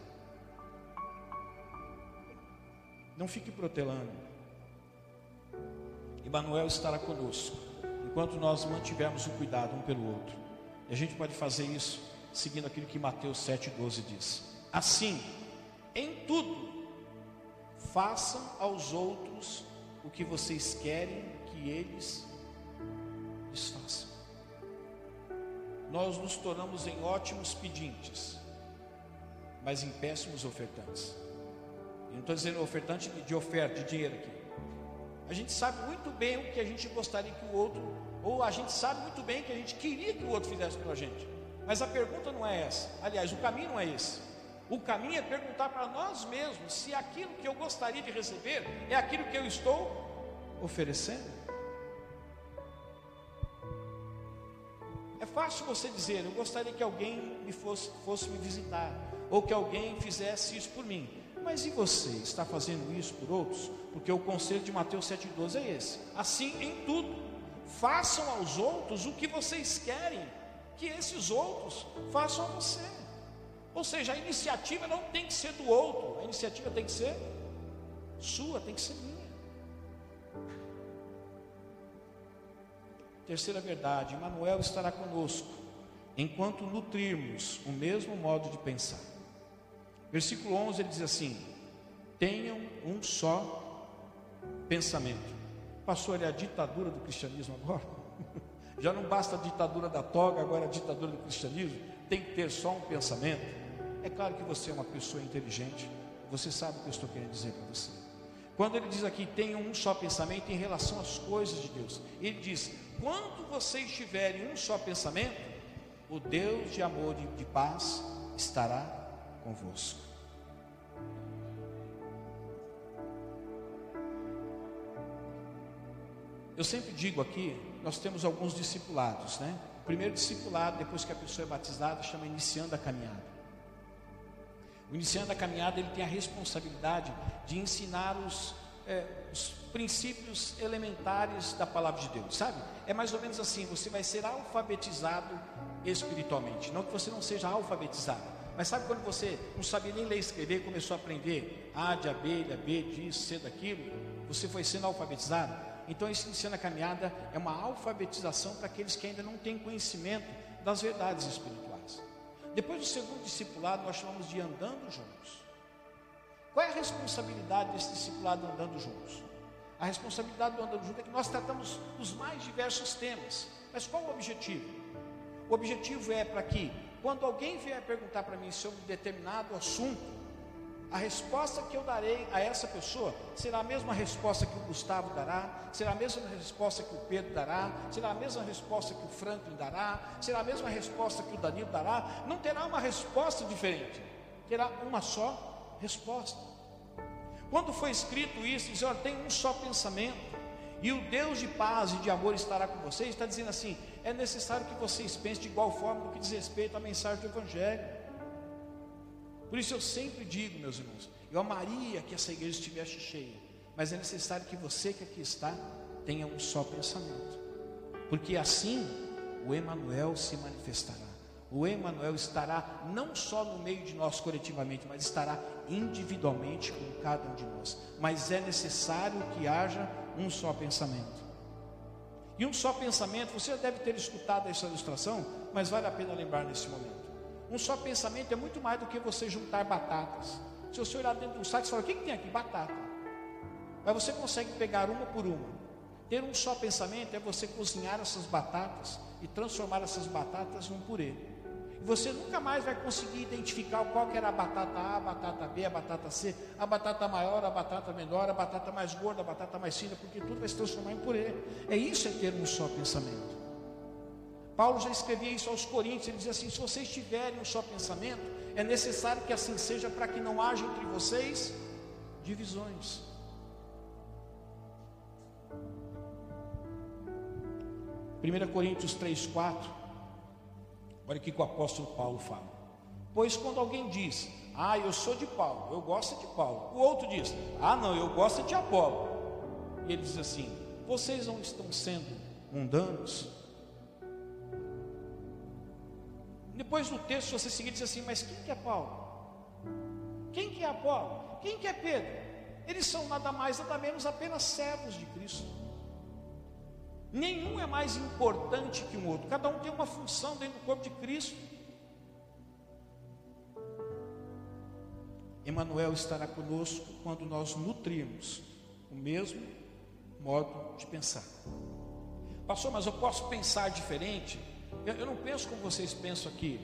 A: Não fique protelando. Emmanuel estará conosco enquanto nós mantivermos o cuidado um pelo outro. E a gente pode fazer isso seguindo aquilo que Mateus 7,12 diz. Assim, em tudo, façam aos outros o que vocês querem que eles lhes façam. Nós nos tornamos em ótimos pedintes, mas em péssimos ofertantes. Eu não estou dizendo ofertante de oferta, de dinheiro aqui. A gente sabe muito bem o que a gente gostaria que o outro, ou a gente sabe muito bem o que a gente queria que o outro fizesse pela gente. Mas a pergunta não é essa. Aliás, o caminho não é esse. O caminho é perguntar para nós mesmos se aquilo que eu gostaria de receber é aquilo que eu estou oferecendo. É fácil você dizer, eu gostaria que alguém me fosse, fosse me visitar, ou que alguém fizesse isso por mim. Mas e você? Está fazendo isso por outros? Porque o conselho de Mateus 7,12 é esse. Assim em tudo, façam aos outros o que vocês querem que esses outros façam a você. Ou seja, a iniciativa não tem que ser do outro, a iniciativa tem que ser sua, tem que ser minha. Terceira verdade, Emmanuel estará conosco enquanto nutrirmos o mesmo modo de pensar. Versículo 11 ele diz assim: Tenham um só pensamento. Passou ali a ditadura do cristianismo agora? Já não basta a ditadura da toga, agora a ditadura do cristianismo. Tem que ter só um pensamento. É claro que você é uma pessoa inteligente. Você sabe o que eu estou querendo dizer para você. Quando ele diz aqui, tenham um só pensamento em relação às coisas de Deus. Ele diz: quando vocês tiverem um só pensamento, o Deus de amor e de paz estará convosco. Eu sempre digo aqui, nós temos alguns discipulados, né? O primeiro discipulado, depois que a pessoa é batizada, chama iniciando a caminhada. O iniciando a caminhada, ele tem a responsabilidade de ensinar os, é, os princípios elementares da palavra de Deus, sabe? É mais ou menos assim: você vai ser alfabetizado espiritualmente. Não que você não seja alfabetizado, mas sabe quando você não sabia nem ler e escrever, começou a aprender A de abelha, B disso, C daquilo, você foi sendo alfabetizado? Então, esse ensino a caminhada é uma alfabetização para aqueles que ainda não têm conhecimento das verdades espirituais. Depois do segundo discipulado, nós chamamos de andando juntos. Qual é a responsabilidade desse discipulado andando juntos? A responsabilidade do andando junto é que nós tratamos os mais diversos temas. Mas qual o objetivo? O objetivo é para que, quando alguém vier perguntar para mim sobre um determinado assunto, a resposta que eu darei a essa pessoa será a mesma resposta que o Gustavo dará, será a mesma resposta que o Pedro dará, será a mesma resposta que o Franklin dará, será a mesma resposta que o Danilo dará, não terá uma resposta diferente, terá uma só resposta. Quando foi escrito isso, diz: olha, tem um só pensamento, e o Deus de paz e de amor estará com vocês, está dizendo assim: é necessário que vocês pensem de igual forma no que diz respeito à mensagem do Evangelho. Por isso eu sempre digo, meus irmãos, eu amaria que essa igreja estivesse cheia, mas é necessário que você que aqui está tenha um só pensamento, porque assim o Emanuel se manifestará. O Emanuel estará não só no meio de nós coletivamente, mas estará individualmente com cada um de nós. Mas é necessário que haja um só pensamento. E um só pensamento, você já deve ter escutado essa ilustração, mas vale a pena lembrar nesse momento. Um só pensamento é muito mais do que você juntar batatas. Se você olhar dentro do site e falar, o que, que tem aqui? Batata. Mas você consegue pegar uma por uma. Ter um só pensamento é você cozinhar essas batatas e transformar essas batatas num purê. E você nunca mais vai conseguir identificar qual que era a batata A, a batata B, a batata C, a batata maior, a batata menor, a batata mais gorda, a batata mais fina, porque tudo vai se transformar em purê. É isso é ter um só pensamento. Paulo já escrevia isso aos Coríntios, ele dizia assim: se vocês tiverem um só pensamento, é necessário que assim seja para que não haja entre vocês divisões. Primeira Coríntios 3, 4. Olha o que o apóstolo Paulo fala. Pois quando alguém diz, ah, eu sou de Paulo, eu gosto de Paulo. O outro diz, ah, não, eu gosto de Apolo. E ele diz assim: vocês não estão sendo mundanos? Depois do texto, você seguir diz assim: Mas quem que é Paulo? Quem que é Apolo? Quem que é Pedro? Eles são nada mais, nada menos apenas servos de Cristo. Nenhum é mais importante que o outro, cada um tem uma função dentro do corpo de Cristo. Emmanuel estará conosco quando nós nutrirmos o mesmo modo de pensar. Pastor, mas eu posso pensar diferente? Eu, eu não penso como vocês pensam aqui.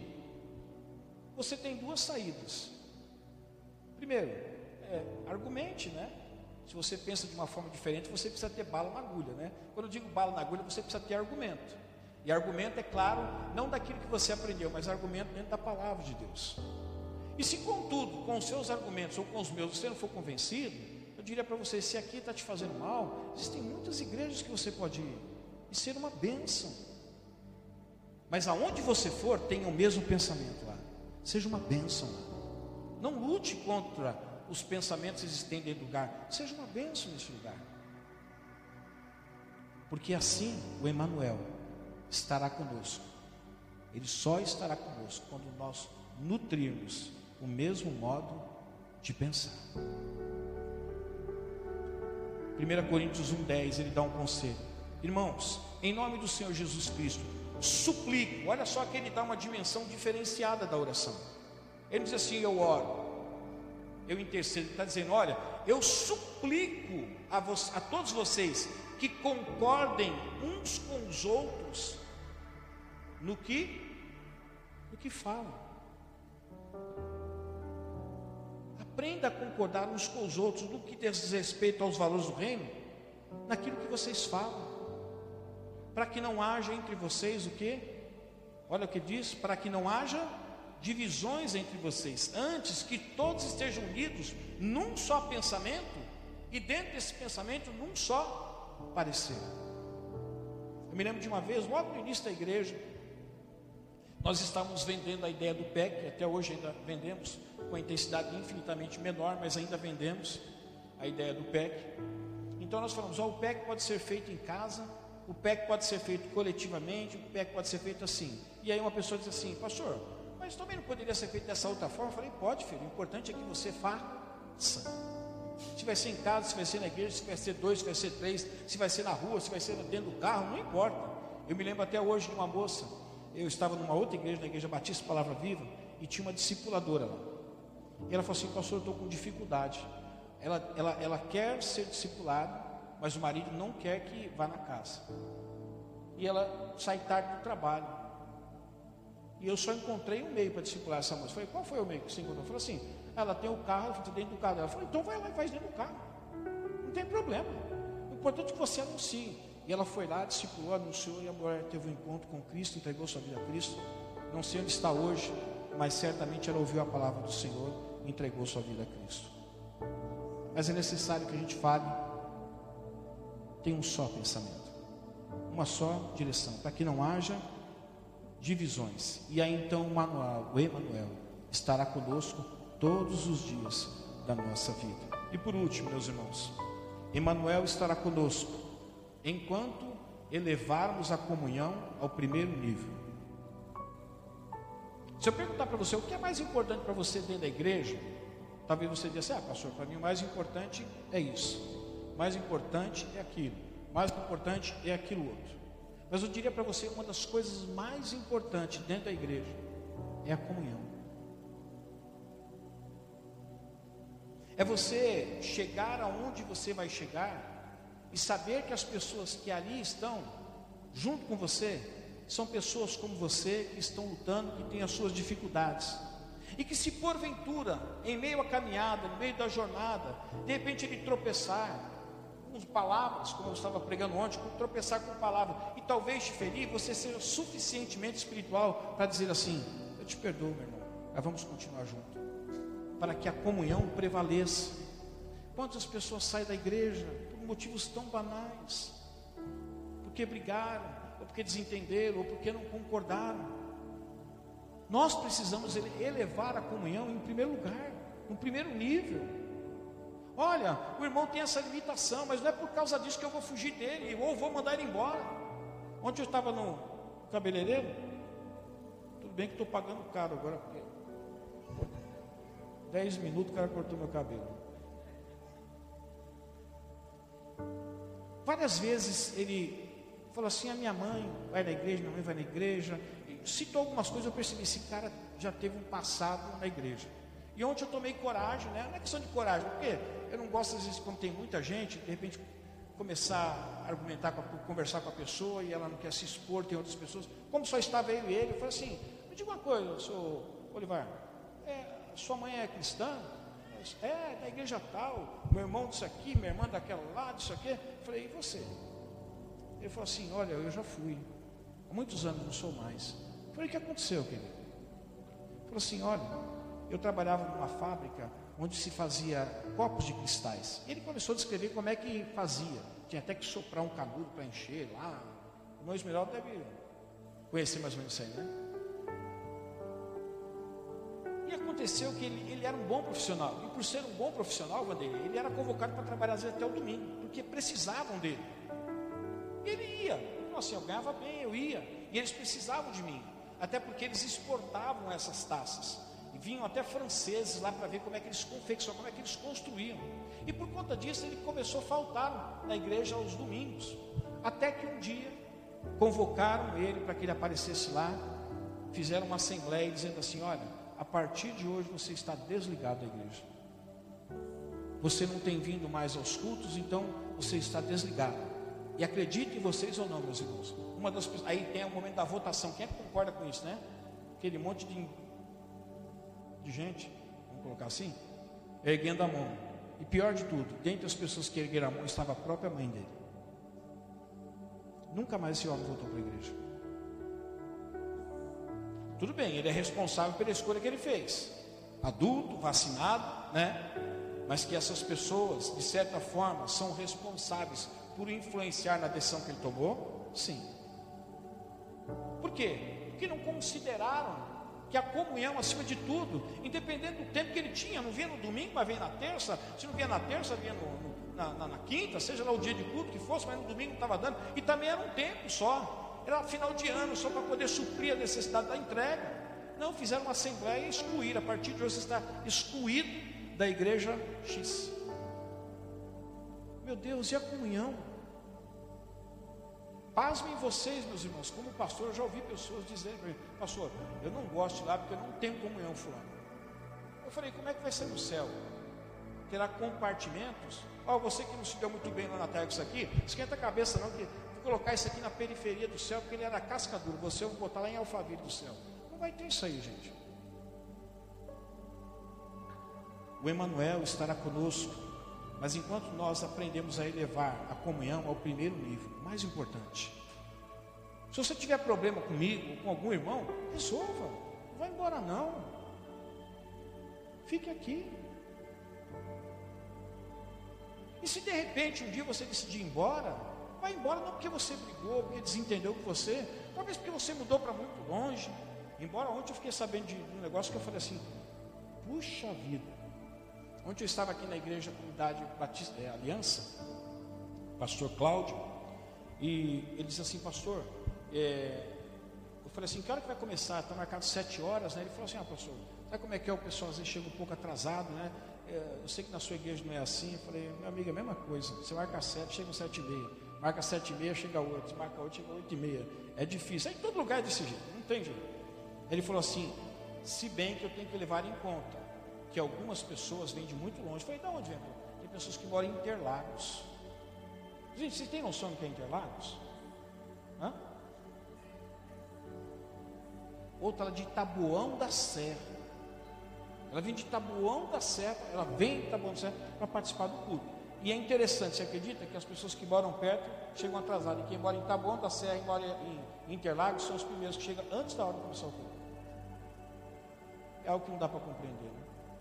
A: Você tem duas saídas. Primeiro, é, argumente, né? Se você pensa de uma forma diferente, você precisa ter bala na agulha, né? Quando eu digo bala na agulha, você precisa ter argumento. E argumento, é claro, não daquilo que você aprendeu, mas argumento dentro da palavra de Deus. E se, contudo, com os seus argumentos ou com os meus, você não for convencido, eu diria para você: se aqui está te fazendo mal, existem muitas igrejas que você pode ir e ser uma bênção. Mas aonde você for, tenha o mesmo pensamento lá. Seja uma bênção lá. Não lute contra os pensamentos existentes dentro do lugar. Seja uma bênção nesse lugar. Porque assim o Emanuel estará conosco. Ele só estará conosco quando nós nutrirmos o mesmo modo de pensar. 1 Coríntios 1,10 ele dá um conselho. Irmãos, em nome do Senhor Jesus Cristo, suplico. Olha só que ele dá uma dimensão diferenciada da oração. Ele diz assim: Eu oro, eu intercedo. Ele está dizendo: Olha, eu suplico a, a todos vocês que concordem uns com os outros no que no que falam. Aprenda a concordar uns com os outros no que diz respeito aos valores do reino, naquilo que vocês falam, para que não haja entre vocês o que? Olha o que diz: para que não haja divisões entre vocês, antes que todos estejam unidos num só pensamento e dentro desse pensamento num só parecer. Eu me lembro de uma vez, logo no início da igreja, nós estávamos vendendo a ideia do PEC, até hoje ainda vendemos com intensidade infinitamente menor, mas ainda vendemos a ideia do PEC. Então nós falamos, ó, o PEC pode ser feito em casa, o PEC pode ser feito coletivamente, o PEC pode ser feito assim. E aí uma pessoa diz assim, pastor, mas também não poderia ser feito dessa outra forma? Eu falei, pode, filho, o importante é que você faça. Se vai ser em casa, se vai ser na igreja, se vai ser dois, se vai ser três, se vai ser na rua, se vai ser dentro do carro, não importa. Eu me lembro até hoje de uma moça, eu estava numa outra igreja, na igreja Batista Palavra Viva, e tinha uma discipuladora lá. E ela falou assim, pastor, eu estou com dificuldade. Ela, ela, ela quer ser discipulada, mas o marido não quer que vá na casa. E ela sai tarde do trabalho. E eu só encontrei um meio para discipular essa moça. Falei, qual foi o meio que você encontrou? Falei assim, ela tem o carro, ela dentro do carro Ela falou, então vai lá e faz dentro do carro. Não tem problema. O importante é que você anuncie. E ela foi lá, discipulou, anunciou, e a mulher teve um encontro com Cristo, entregou sua vida a Cristo. Não sei onde está hoje, mas certamente ela ouviu a palavra do Senhor e entregou sua vida a Cristo. Mas é necessário que a gente fale, tem um só pensamento, uma só direção, para que não haja divisões. E aí então o Manuel, o Emanuel, estará conosco todos os dias da nossa vida. E por último, meus irmãos, Emanuel estará conosco enquanto elevarmos a comunhão ao primeiro nível. Se eu perguntar para você o que é mais importante para você dentro da igreja, talvez você diga assim: Ah, pastor, para mim o mais importante é isso, mais importante é aquilo, mais importante é aquilo outro. Mas eu diria para você uma das coisas mais importantes dentro da igreja é a comunhão. É você chegar aonde você vai chegar e saber que as pessoas que ali estão junto com você são pessoas como você que estão lutando, que têm as suas dificuldades. E que se porventura, em meio à caminhada, no meio da jornada, de repente ele tropeçar, com palavras, como eu estava pregando ontem, com tropeçar com palavras, e talvez te ferir, você seja suficientemente espiritual para dizer assim: Eu te perdoo, meu irmão, mas vamos continuar junto, para que a comunhão prevaleça. Quantas pessoas saem da igreja por motivos tão banais, porque brigaram, ou porque desentenderam, ou porque não concordaram. Nós precisamos elevar a comunhão em primeiro lugar, no primeiro nível. Olha, o irmão tem essa limitação, mas não é por causa disso que eu vou fugir dele, ou vou mandar ele embora. Ontem eu estava no cabeleireiro, tudo bem que estou pagando caro agora, porque 10 minutos o cara cortou meu cabelo. Várias vezes ele falou assim: a minha mãe vai na igreja, minha mãe vai na igreja. citou algumas coisas, eu percebi: esse cara já teve um passado na igreja. E ontem eu tomei coragem, né? Não é questão de coragem, porque eu não gosto, às vezes, quando tem muita gente, de repente começar a argumentar, com a, conversar com a pessoa e ela não quer se expor, tem outras pessoas. Como só estava eu e ele, eu falei assim: me diga uma coisa, senhor Olivar, é, sua mãe é cristã? É, da igreja tal, meu irmão disso aqui, minha irmã daquela lá, disso aqui. Eu falei, e você? Ele falou assim: olha, eu já fui, há muitos anos não sou mais. Eu falei, o que aconteceu, querido? Ele falou assim: olha, eu trabalhava numa fábrica onde se fazia copos de cristais. Ele começou a descrever como é que fazia. Tinha até que soprar um canudo para encher lá. O irmão Esmeralda deve conhecer mais ou menos isso aí, né? E aconteceu que ele, ele, era um bom profissional, e por ser um bom profissional, Vanderlei, ele era convocado para trabalhar às vezes até o domingo, porque precisavam dele. E ele ia, assim, eu ganhava bem, eu ia, e eles precisavam de mim, até porque eles exportavam essas taças, e vinham até franceses lá para ver como é que eles confeccionavam, como é que eles construíam. E por conta disso ele começou a faltar na igreja aos domingos, até que um dia convocaram ele para que ele aparecesse lá, fizeram uma assembleia dizendo assim: olha a partir de hoje você está desligado da igreja. Você não tem vindo mais aos cultos, então você está desligado. E acredite em vocês ou não, meus irmãos. Uma das aí tem o momento da votação. Quem é que concorda com isso, né? Aquele monte de, de gente, vamos colocar assim, erguendo a mão. E pior de tudo, dentre as pessoas que ergueram a mão estava a própria mãe dele. Nunca mais esse homem voltou para a igreja. Tudo bem, ele é responsável pela escolha que ele fez. Adulto, vacinado, né? Mas que essas pessoas, de certa forma, são responsáveis por influenciar na decisão que ele tomou? Sim. Por quê? Porque não consideraram que a comunhão, acima de tudo, independente do tempo que ele tinha, não vinha no domingo, mas vinha na terça, se não vinha na terça, vinha no, no, na, na, na, quinta, seja lá o dia de culto que fosse, mas no domingo estava dando, e também era um tempo só era final de ano, só para poder suprir a necessidade da entrega. Não, fizeram uma assembleia e excluíram. A partir de hoje você está excluído da igreja X. Meu Deus, e a comunhão? Pasmem vocês, meus irmãos, como pastor, eu já ouvi pessoas dizendo para mim, pastor, eu não gosto lá porque eu não tenho comunhão fulano. Eu falei, como é que vai ser no céu? Terá compartimentos? Ó, oh, você que não se deu muito bem lá na terra com isso aqui, esquenta a cabeça não, que colocar isso aqui na periferia do céu, porque ele era casca dura. Você eu vou botar lá em Alphaville do céu. Não vai ter isso aí, gente. O Emanuel estará conosco, mas enquanto nós aprendemos a elevar a comunhão ao primeiro nível, mais importante. Se você tiver problema comigo, com algum irmão, resolva. Não vai embora não. Fique aqui. E se de repente um dia você decidir ir embora, Vai embora não porque você brigou, porque desentendeu com você, talvez porque você mudou para muito longe. Embora ontem eu fiquei sabendo de, um negócio que eu falei assim, puxa vida. Ontem eu estava aqui na igreja comunidade Batista, é, Aliança, pastor Cláudio, e ele disse assim, pastor, é, eu falei assim, que hora que vai começar? Está marcado sete horas, né? Ele falou assim, ah pastor, sabe como é que é? O pessoal às vezes chega um pouco atrasado, né? É, eu sei que na sua igreja não é assim. Eu falei, meu amigo, é a mesma coisa. Você marca sete, chega sete e meia marca sete e meia, chega oito, marca oito, chega oito e meia. É difícil. Aí em todo lugar é desse jeito, não tem jeito. Ele falou assim: se bem que eu tenho que levar em conta que algumas pessoas vêm de muito longe. Eu falei, de onde vem? Tem pessoas que moram em Interlagos. Gente, vocês têm noção do que é Interlagos? Hã? Outra de Taboão da Serra. Ela vem de Taboão da Serra, ela vem de Taboão da Serra para participar do culto. E é interessante, você acredita que as pessoas que moram perto chegam atrasadas. E quem mora em Taboão da Serra e mora em Interlagos são os primeiros que chegam antes da hora de começar o culto. É algo que não dá para compreender.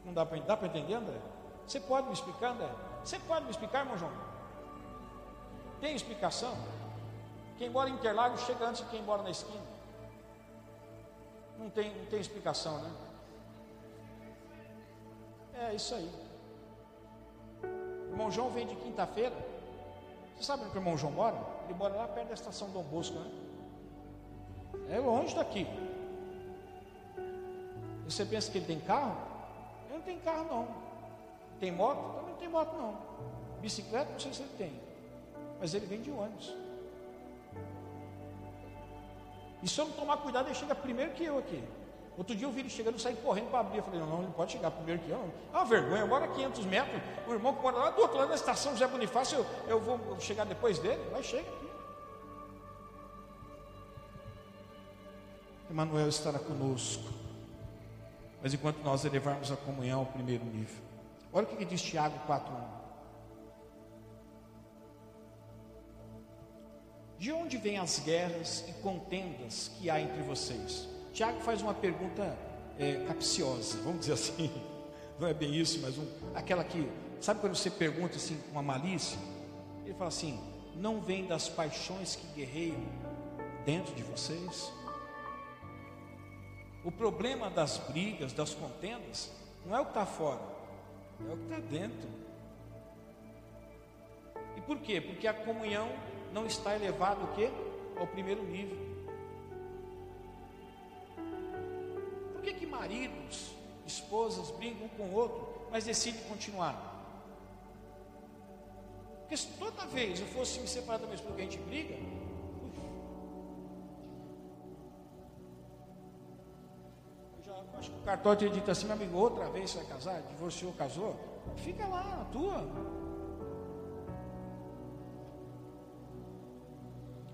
A: Não dá para dá entender, André? Você pode me explicar, André? Você pode me explicar, irmão João? Tem explicação? Quem mora em Interlagos chega antes de quem mora na esquina. Não tem, não tem explicação, né? É isso aí irmão João vem de quinta-feira. Você sabe onde o irmão João mora? Ele mora lá perto da estação Dom Bosco, né? É longe daqui. Você pensa que ele tem carro? Não tem carro, não. Tem moto? Também não tem moto, não. Bicicleta, não sei se ele tem. Mas ele vem de ônibus. E se eu não tomar cuidado, ele chega primeiro que eu aqui. Outro dia eu vi ele chegando, sair correndo para abrir. Eu falei, não, não, ele pode chegar primeiro que eu. É uma vergonha, agora 500 metros. O irmão que mora lá do outro lado da estação José Bonifácio, eu, eu vou chegar depois dele. Vai, chega aqui. Emmanuel estará conosco. Mas enquanto nós elevarmos a comunhão ao primeiro nível. Olha o que, diz Tiago 4.1. De onde vêm as guerras e contendas que há entre vocês? Tiago faz uma pergunta é, capciosa, vamos dizer assim. Não é bem isso, mas um, aquela que, sabe quando você pergunta assim com uma malícia? Ele fala assim: não vem das paixões que guerreiam dentro de vocês? O problema das brigas, das contendas, não é o que está fora, é o que está dentro. E por quê? Porque a comunhão não está elevada o quê? ao primeiro nível. Por que, que maridos, esposas brigam um com o outro, mas decidem continuar? Porque se toda vez eu fosse me separar da minha esposa a gente briga, acho que o cartório teria dito assim, meu amigo, outra vez você vai casar, divorciou, casou, fica lá na tua.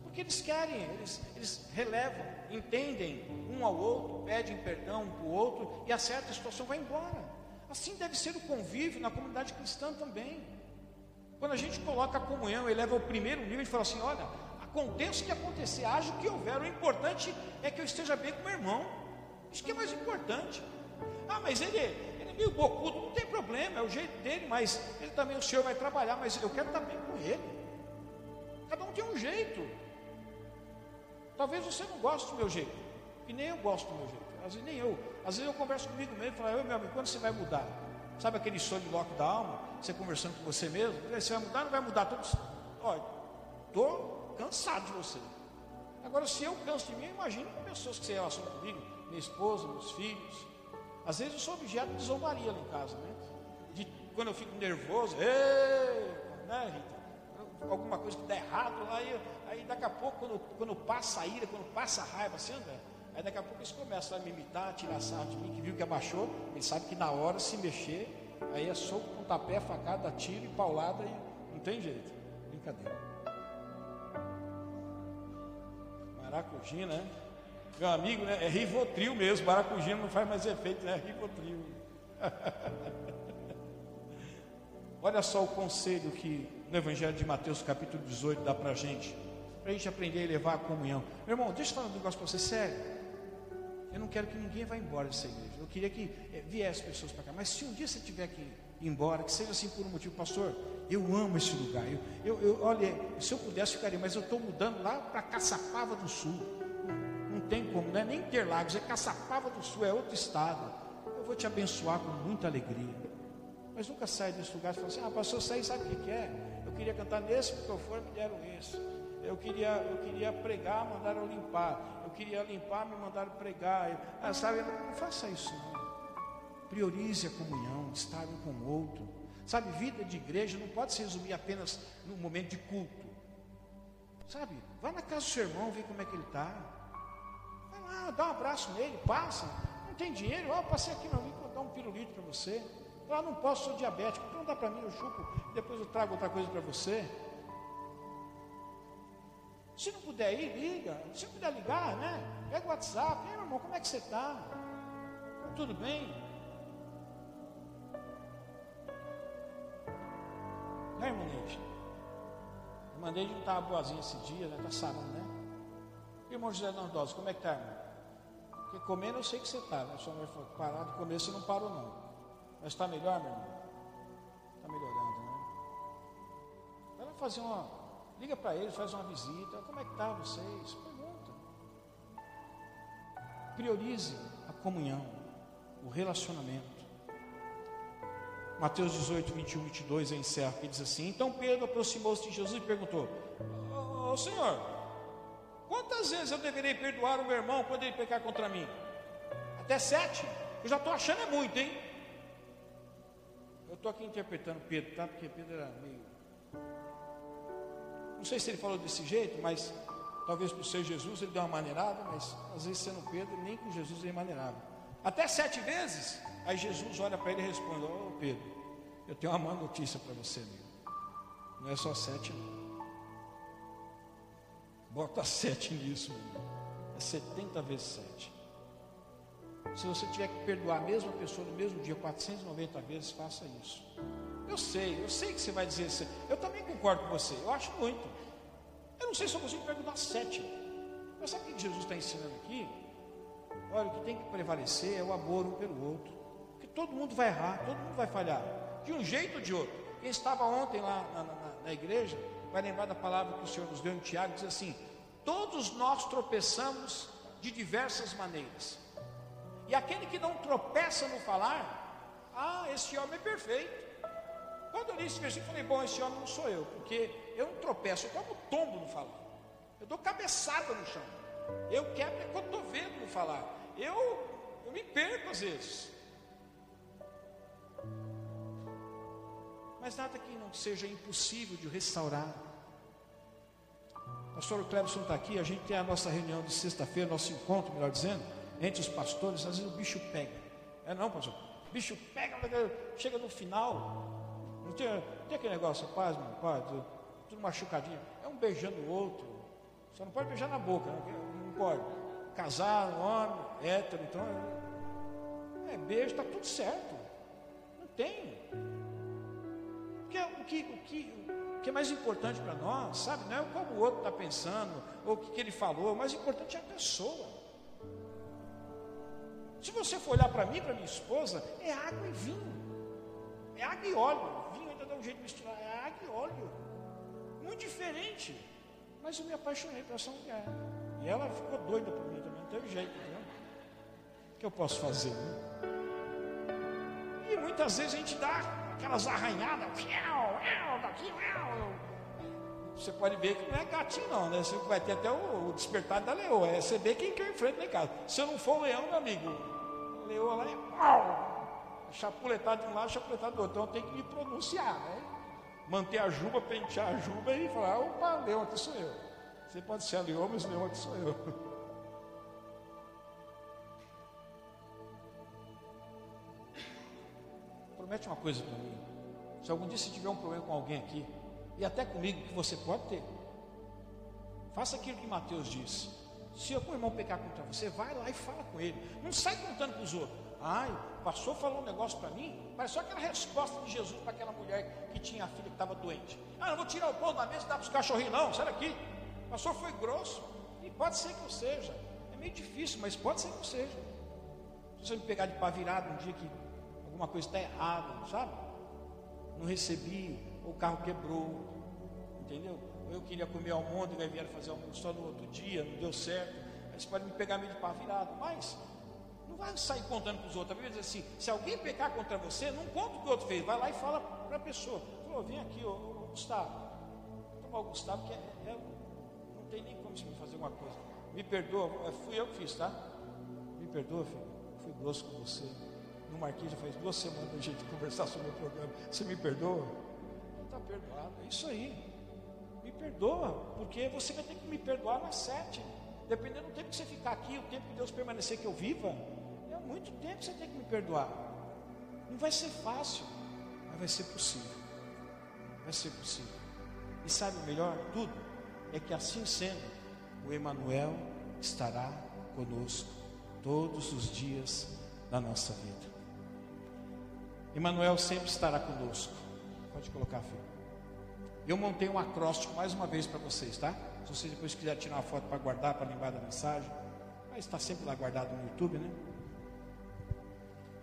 A: Porque eles querem, eles, eles relevam, entendem um ao outro, pedem perdão um para o outro e a certa situação vai embora. Assim deve ser o convívio na comunidade cristã também. Quando a gente coloca a comunhão e leva ao primeiro nível, a gente fala assim: olha, aconteça o que acontecer, haja o que houver, o importante é que eu esteja bem com meu irmão. Isso que é mais importante. Ah, mas ele, ele é meio bocudo, não tem problema, é o jeito dele, mas ele também, o senhor vai trabalhar, mas eu quero estar bem com ele. Cada um tem um jeito. Talvez você não goste do meu jeito, e nem eu gosto do meu jeito. Às vezes nem eu. Às vezes eu converso comigo mesmo e falo, meu amigo, quando você vai mudar? Sabe aquele sonho lock da alma? Você conversando com você mesmo? Você vai mudar não vai mudar? Todos. Olha, estou cansado de você. Agora, se eu canso de mim, imagine pessoas que se relacionam comigo, minha esposa, meus filhos. Às vezes eu sou objeto de zombaria lá em casa, né? De, quando eu fico nervoso, né, Rita? Alguma coisa que dá errado lá, e Aí daqui a pouco, quando, quando passa a ira, quando passa a raiva, assim, André, aí daqui a pouco eles começam a me imitar, a tirar sarro de mim, que viu que abaixou, ele sabe que na hora se mexer, aí é soco, pontapé, facada, tiro e paulada e não tem jeito. Brincadeira. Maracujina, né? Meu amigo, né? É Rivotril mesmo, maracujina não faz mais efeito, né? É Rivotril. Olha só o conselho que no Evangelho de Mateus, capítulo 18, dá para gente para a gente aprender a levar a comunhão. Meu irmão, deixa eu falar um negócio para você sério. Eu não quero que ninguém vá embora dessa igreja. Eu queria que é, viesse pessoas para cá. Mas se um dia você tiver que ir embora, que seja assim por um motivo, pastor, eu amo esse lugar. Eu, eu, eu olha, se eu pudesse ficaria, mas eu estou mudando lá para Caçapava do Sul. Tem como, não é nem Interlagos, é Caçapava do Sul, é outro estado. Eu vou te abençoar com muita alegria. Mas nunca sai desse lugar e fala assim, ah, pastor, sai, sabe o que é? Eu queria cantar nesse microfone, me deram esse. Eu queria, eu queria pregar, mandaram limpar. Eu queria limpar, me mandaram pregar. Ah, sabe, não faça isso não. Priorize a comunhão, estar um com o outro. Sabe, vida de igreja não pode se resumir apenas no momento de culto. Sabe, vai na casa do seu irmão, vê como é que ele está. Lá, dá um abraço nele, passa. Não tem dinheiro? Ó, oh, passei aqui, não, vou dar um pirulito para você. Ah, não posso, sou diabético. Então dá para mim, eu chupo, depois eu trago outra coisa para você. Se não puder ir, liga. Se não puder ligar, né? Pega o WhatsApp. Ei, meu irmão, como é que você está? Tudo bem? Né, irmão Neide? Irmã Neide não estava boazinha esse dia, né? Está sarando, né? Irmão José Nandose, como é que está, irmão? Porque comendo eu sei que você está, né? Sua mãe falou, parar de comer você não parou, não. Mas está melhor, meu irmão? Está melhorando, né? Vai lá fazer uma Liga para ele, faz uma visita. Como é que está vocês? Pergunta. Priorize a comunhão, o relacionamento. Mateus 18, 21, 22 encerra que diz assim: Então Pedro aproximou-se de Jesus e perguntou: Ô Senhor, quantas vezes eu deverei perdoar o meu irmão quando ele pecar contra mim? Até sete? Eu já estou achando é muito, hein? Eu estou aqui interpretando Pedro, tá? Porque Pedro era meio não sei se ele falou desse jeito, mas talvez por ser Jesus ele deu uma maneirada, mas às vezes sendo Pedro, nem com Jesus ele maneirava. Até sete vezes, aí Jesus olha para ele e responde: Ô oh, Pedro, eu tenho uma má notícia para você, amigo. Não é só sete, não. Bota sete nisso, amigo. É setenta vezes sete. Se você tiver que perdoar a mesma pessoa no mesmo dia 490 vezes, faça isso. Eu sei, eu sei que você vai dizer isso. Eu também concordo com você, eu acho muito. Eu não sei se eu consigo perguntar sete. Mas sabe o que Jesus está ensinando aqui? Olha, o que tem que prevalecer é o amor um pelo outro. Porque todo mundo vai errar, todo mundo vai falhar. De um jeito ou de outro. Quem estava ontem lá na, na, na igreja vai lembrar da palavra que o Senhor nos deu em Tiago, diz assim: todos nós tropeçamos de diversas maneiras. E aquele que não tropeça no falar, ah, esse homem é perfeito. Quando eu li esse versículo, falei, bom, esse homem não sou eu, porque eu não tropeço, eu tomo tombo no falar. Eu dou cabeçada no chão. Eu quebro é cotovelo no falar. Eu, eu me perco às vezes. Mas nada que não seja impossível de restaurar. Pastor Clebson está aqui, a gente tem a nossa reunião de sexta-feira, nosso encontro, melhor dizendo, entre os pastores, às vezes o bicho pega. É não, pastor? O bicho pega, chega no final, não tem, tem aquele negócio, paz, meu pai, tudo, tudo machucadinho. É um beijando o outro. Só não pode beijar na boca, não, né? não pode. Casar, um homem, hétero, então. É, é beijo, está tudo certo. Não tem. Porque o que, o que, o que é mais importante para nós, sabe? Não é como o outro está pensando, ou o que, que ele falou, o mais importante é a pessoa. Se você for olhar para mim, para minha esposa, é água e vinho. É água e óleo um jeito de misturar é água e óleo. Muito diferente. Mas eu me apaixonei por essa mulher. E ela ficou doida por mim também, não teve jeito, né? O que eu posso fazer? Né? E muitas vezes a gente dá aquelas arranhadas, daqui, você pode ver que não é gatinho não, né? Você vai ter até o, o despertar da leoa, é você vê quem quer lá em casa. Se eu não for o leão, meu amigo, leoa lá é chapuletado de um lado, chapuletado do outro. Então tem que me pronunciar, né? Manter a juba, pentear a juba e falar, opa, leão, aqui sou eu. Você pode ser a leão, mas leão aqui sou eu. Promete uma coisa para mim. Se algum dia você tiver um problema com alguém aqui, e até comigo, que você pode ter, faça aquilo que Mateus disse. Se algum irmão pecar contra você, vai lá e fala com ele. Não sai contando para os outros. Ai, o pastor falou um negócio para mim, pareceu aquela resposta de Jesus para aquela mulher que tinha a filha que estava doente. Ah, não vou tirar o pão da mesa e dar para os cachorrinhos, não, sai daqui. O pastor foi grosso, e pode ser que eu seja. É meio difícil, mas pode ser que eu seja. Se você me pegar de pá virado um dia que alguma coisa está errada, sabe? Não recebi, o carro quebrou, entendeu? Eu queria comer almôndega e vieram fazer almoço só no outro dia, não deu certo. Aí você pode me pegar meio de pá virado, mas não vai sair contando para os outros. A Bíblia diz assim: se alguém pecar contra você, não conta o que o outro fez. Vai lá e fala para a pessoa: Falou, vem aqui, ô, ô, Gustavo. Tomar o Gustavo, que é, é, não tem nem como você me fazer uma coisa. Me perdoa, fui eu que fiz, tá? Me perdoa, filho. Fui grosso com você. No Marquinhos já faz duas semanas a gente conversar sobre o programa. Você me perdoa? Está perdoado. É isso aí. Me perdoa, porque você vai ter que me perdoar nas sete. Dependendo do tempo que você ficar aqui, o tempo que Deus permanecer que eu viva, muito tempo você tem que me perdoar. Não vai ser fácil, mas vai ser possível. Vai ser possível. E sabe o melhor? Tudo é que assim sendo, o Emanuel estará conosco todos os dias da nossa vida. Emanuel sempre estará conosco. Pode colocar, filho. Eu montei um acróstico mais uma vez para vocês, tá? Se você depois quiser tirar uma foto para guardar, para lembrar da mensagem, mas está sempre lá guardado no YouTube, né?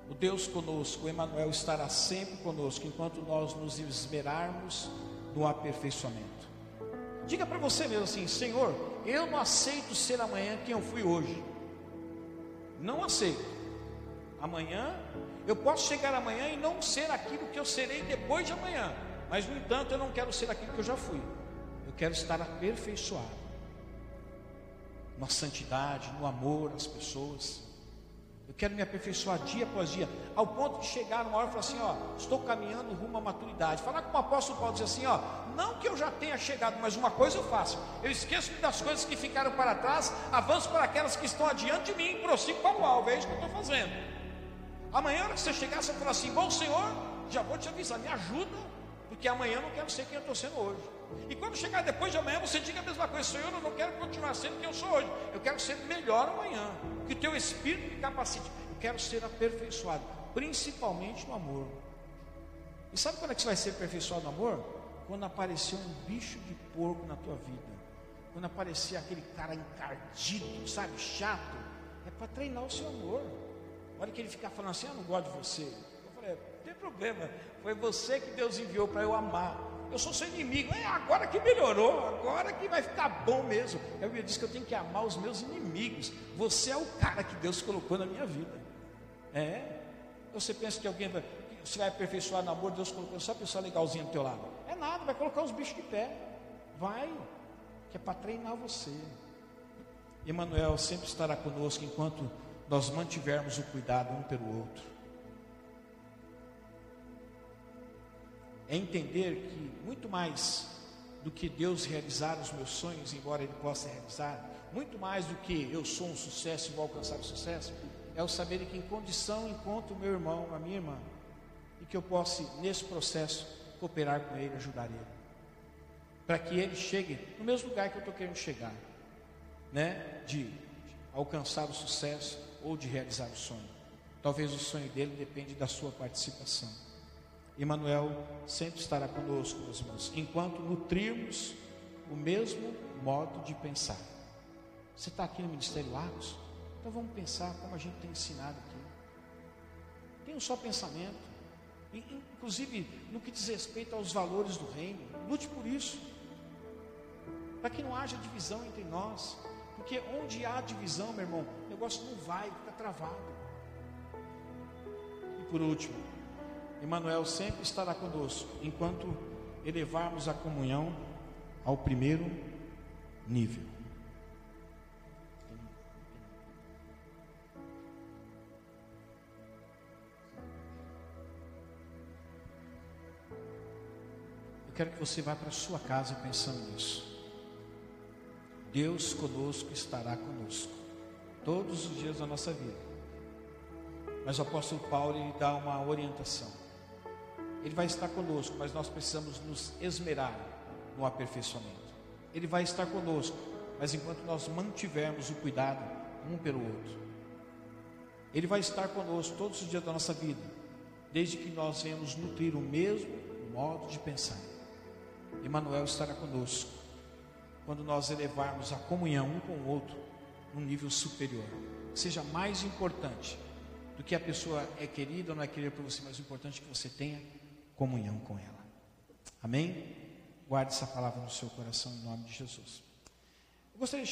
A: O Deus conosco, o Emmanuel estará sempre conosco enquanto nós nos esmerarmos no aperfeiçoamento. Diga para você mesmo assim: Senhor, eu não aceito ser amanhã quem eu fui hoje. Não aceito. Amanhã, eu posso chegar amanhã e não ser aquilo que eu serei depois de amanhã. Mas, no entanto, eu não quero ser aquilo que eu já fui. Eu quero estar aperfeiçoado na santidade, no amor às pessoas. Eu quero me aperfeiçoar dia após dia, ao ponto de chegar numa hora e falar assim: ó, estou caminhando rumo à maturidade. Falar com o apóstolo Paulo diz assim: ó, não que eu já tenha chegado, mas uma coisa eu faço: eu esqueço das coisas que ficaram para trás, avanço para aquelas que estão adiante de mim prossigo para o alvo. É isso que eu estou fazendo. Amanhã, na que você chegar, você falar assim: bom Senhor, já vou te avisar, me ajuda, porque amanhã eu não quero ser quem eu estou sendo hoje. E quando chegar depois de amanhã, você diga a mesma coisa: Senhor, eu não quero continuar sendo quem eu sou hoje, eu quero ser melhor amanhã. Que o teu espírito me capacite. Eu quero ser aperfeiçoado, principalmente no amor. E sabe quando é que você vai ser aperfeiçoado no amor? Quando aparecer um bicho de porco na tua vida. Quando aparecer aquele cara encardido, sabe, chato. É para treinar o seu amor. Olha que ele ficar falando assim: Eu não gosto de você. Eu falei: Não tem problema. Foi você que Deus enviou para eu amar eu sou seu inimigo. É agora que melhorou, agora que vai ficar bom mesmo. A Bíblia diz que eu tenho que amar os meus inimigos. Você é o cara que Deus colocou na minha vida. É. Você pensa que alguém vai, você vai aperfeiçoar namoro, Deus colocando só pessoa legalzinha do teu lado. É nada, vai colocar os bichos de pé. Vai, que é para treinar você. Emmanuel sempre estará conosco enquanto nós mantivermos o cuidado um pelo outro. É entender que muito mais do que Deus realizar os meus sonhos, embora Ele possa realizar, muito mais do que eu sou um sucesso e vou alcançar o sucesso, é o saber que em condição encontro o meu irmão, a minha irmã, e que eu possa, nesse processo, cooperar com ele, ajudar ele, para que ele chegue no mesmo lugar que eu estou querendo chegar, né? De alcançar o sucesso ou de realizar o sonho. Talvez o sonho dele depende da sua participação. Emmanuel sempre estará conosco, meus irmãos, enquanto nutrirmos o mesmo modo de pensar. Você está aqui no Ministério Lagos? Então vamos pensar como a gente tem ensinado aqui. Tem um só pensamento. Inclusive no que diz respeito aos valores do reino. Lute por isso. Para que não haja divisão entre nós. Porque onde há divisão, meu irmão, negócio não vai, fica travado. E por último, Emmanuel sempre estará conosco enquanto elevarmos a comunhão ao primeiro nível. Eu quero que você vá para sua casa pensando nisso. Deus conosco estará conosco todos os dias da nossa vida. Mas o apóstolo Paulo lhe dá uma orientação. Ele vai estar conosco, mas nós precisamos nos esmerar no aperfeiçoamento. Ele vai estar conosco, mas enquanto nós mantivermos o cuidado um pelo outro. Ele vai estar conosco todos os dias da nossa vida, desde que nós venhamos nutrir o mesmo modo de pensar. Emmanuel estará conosco quando nós elevarmos a comunhão um com o outro num nível superior. Seja mais importante do que a pessoa é querida ou não é querida por você, mas o importante é que você tenha comunhão com ela. Amém? Guarde essa palavra no seu coração em nome de Jesus. Eu gostaria de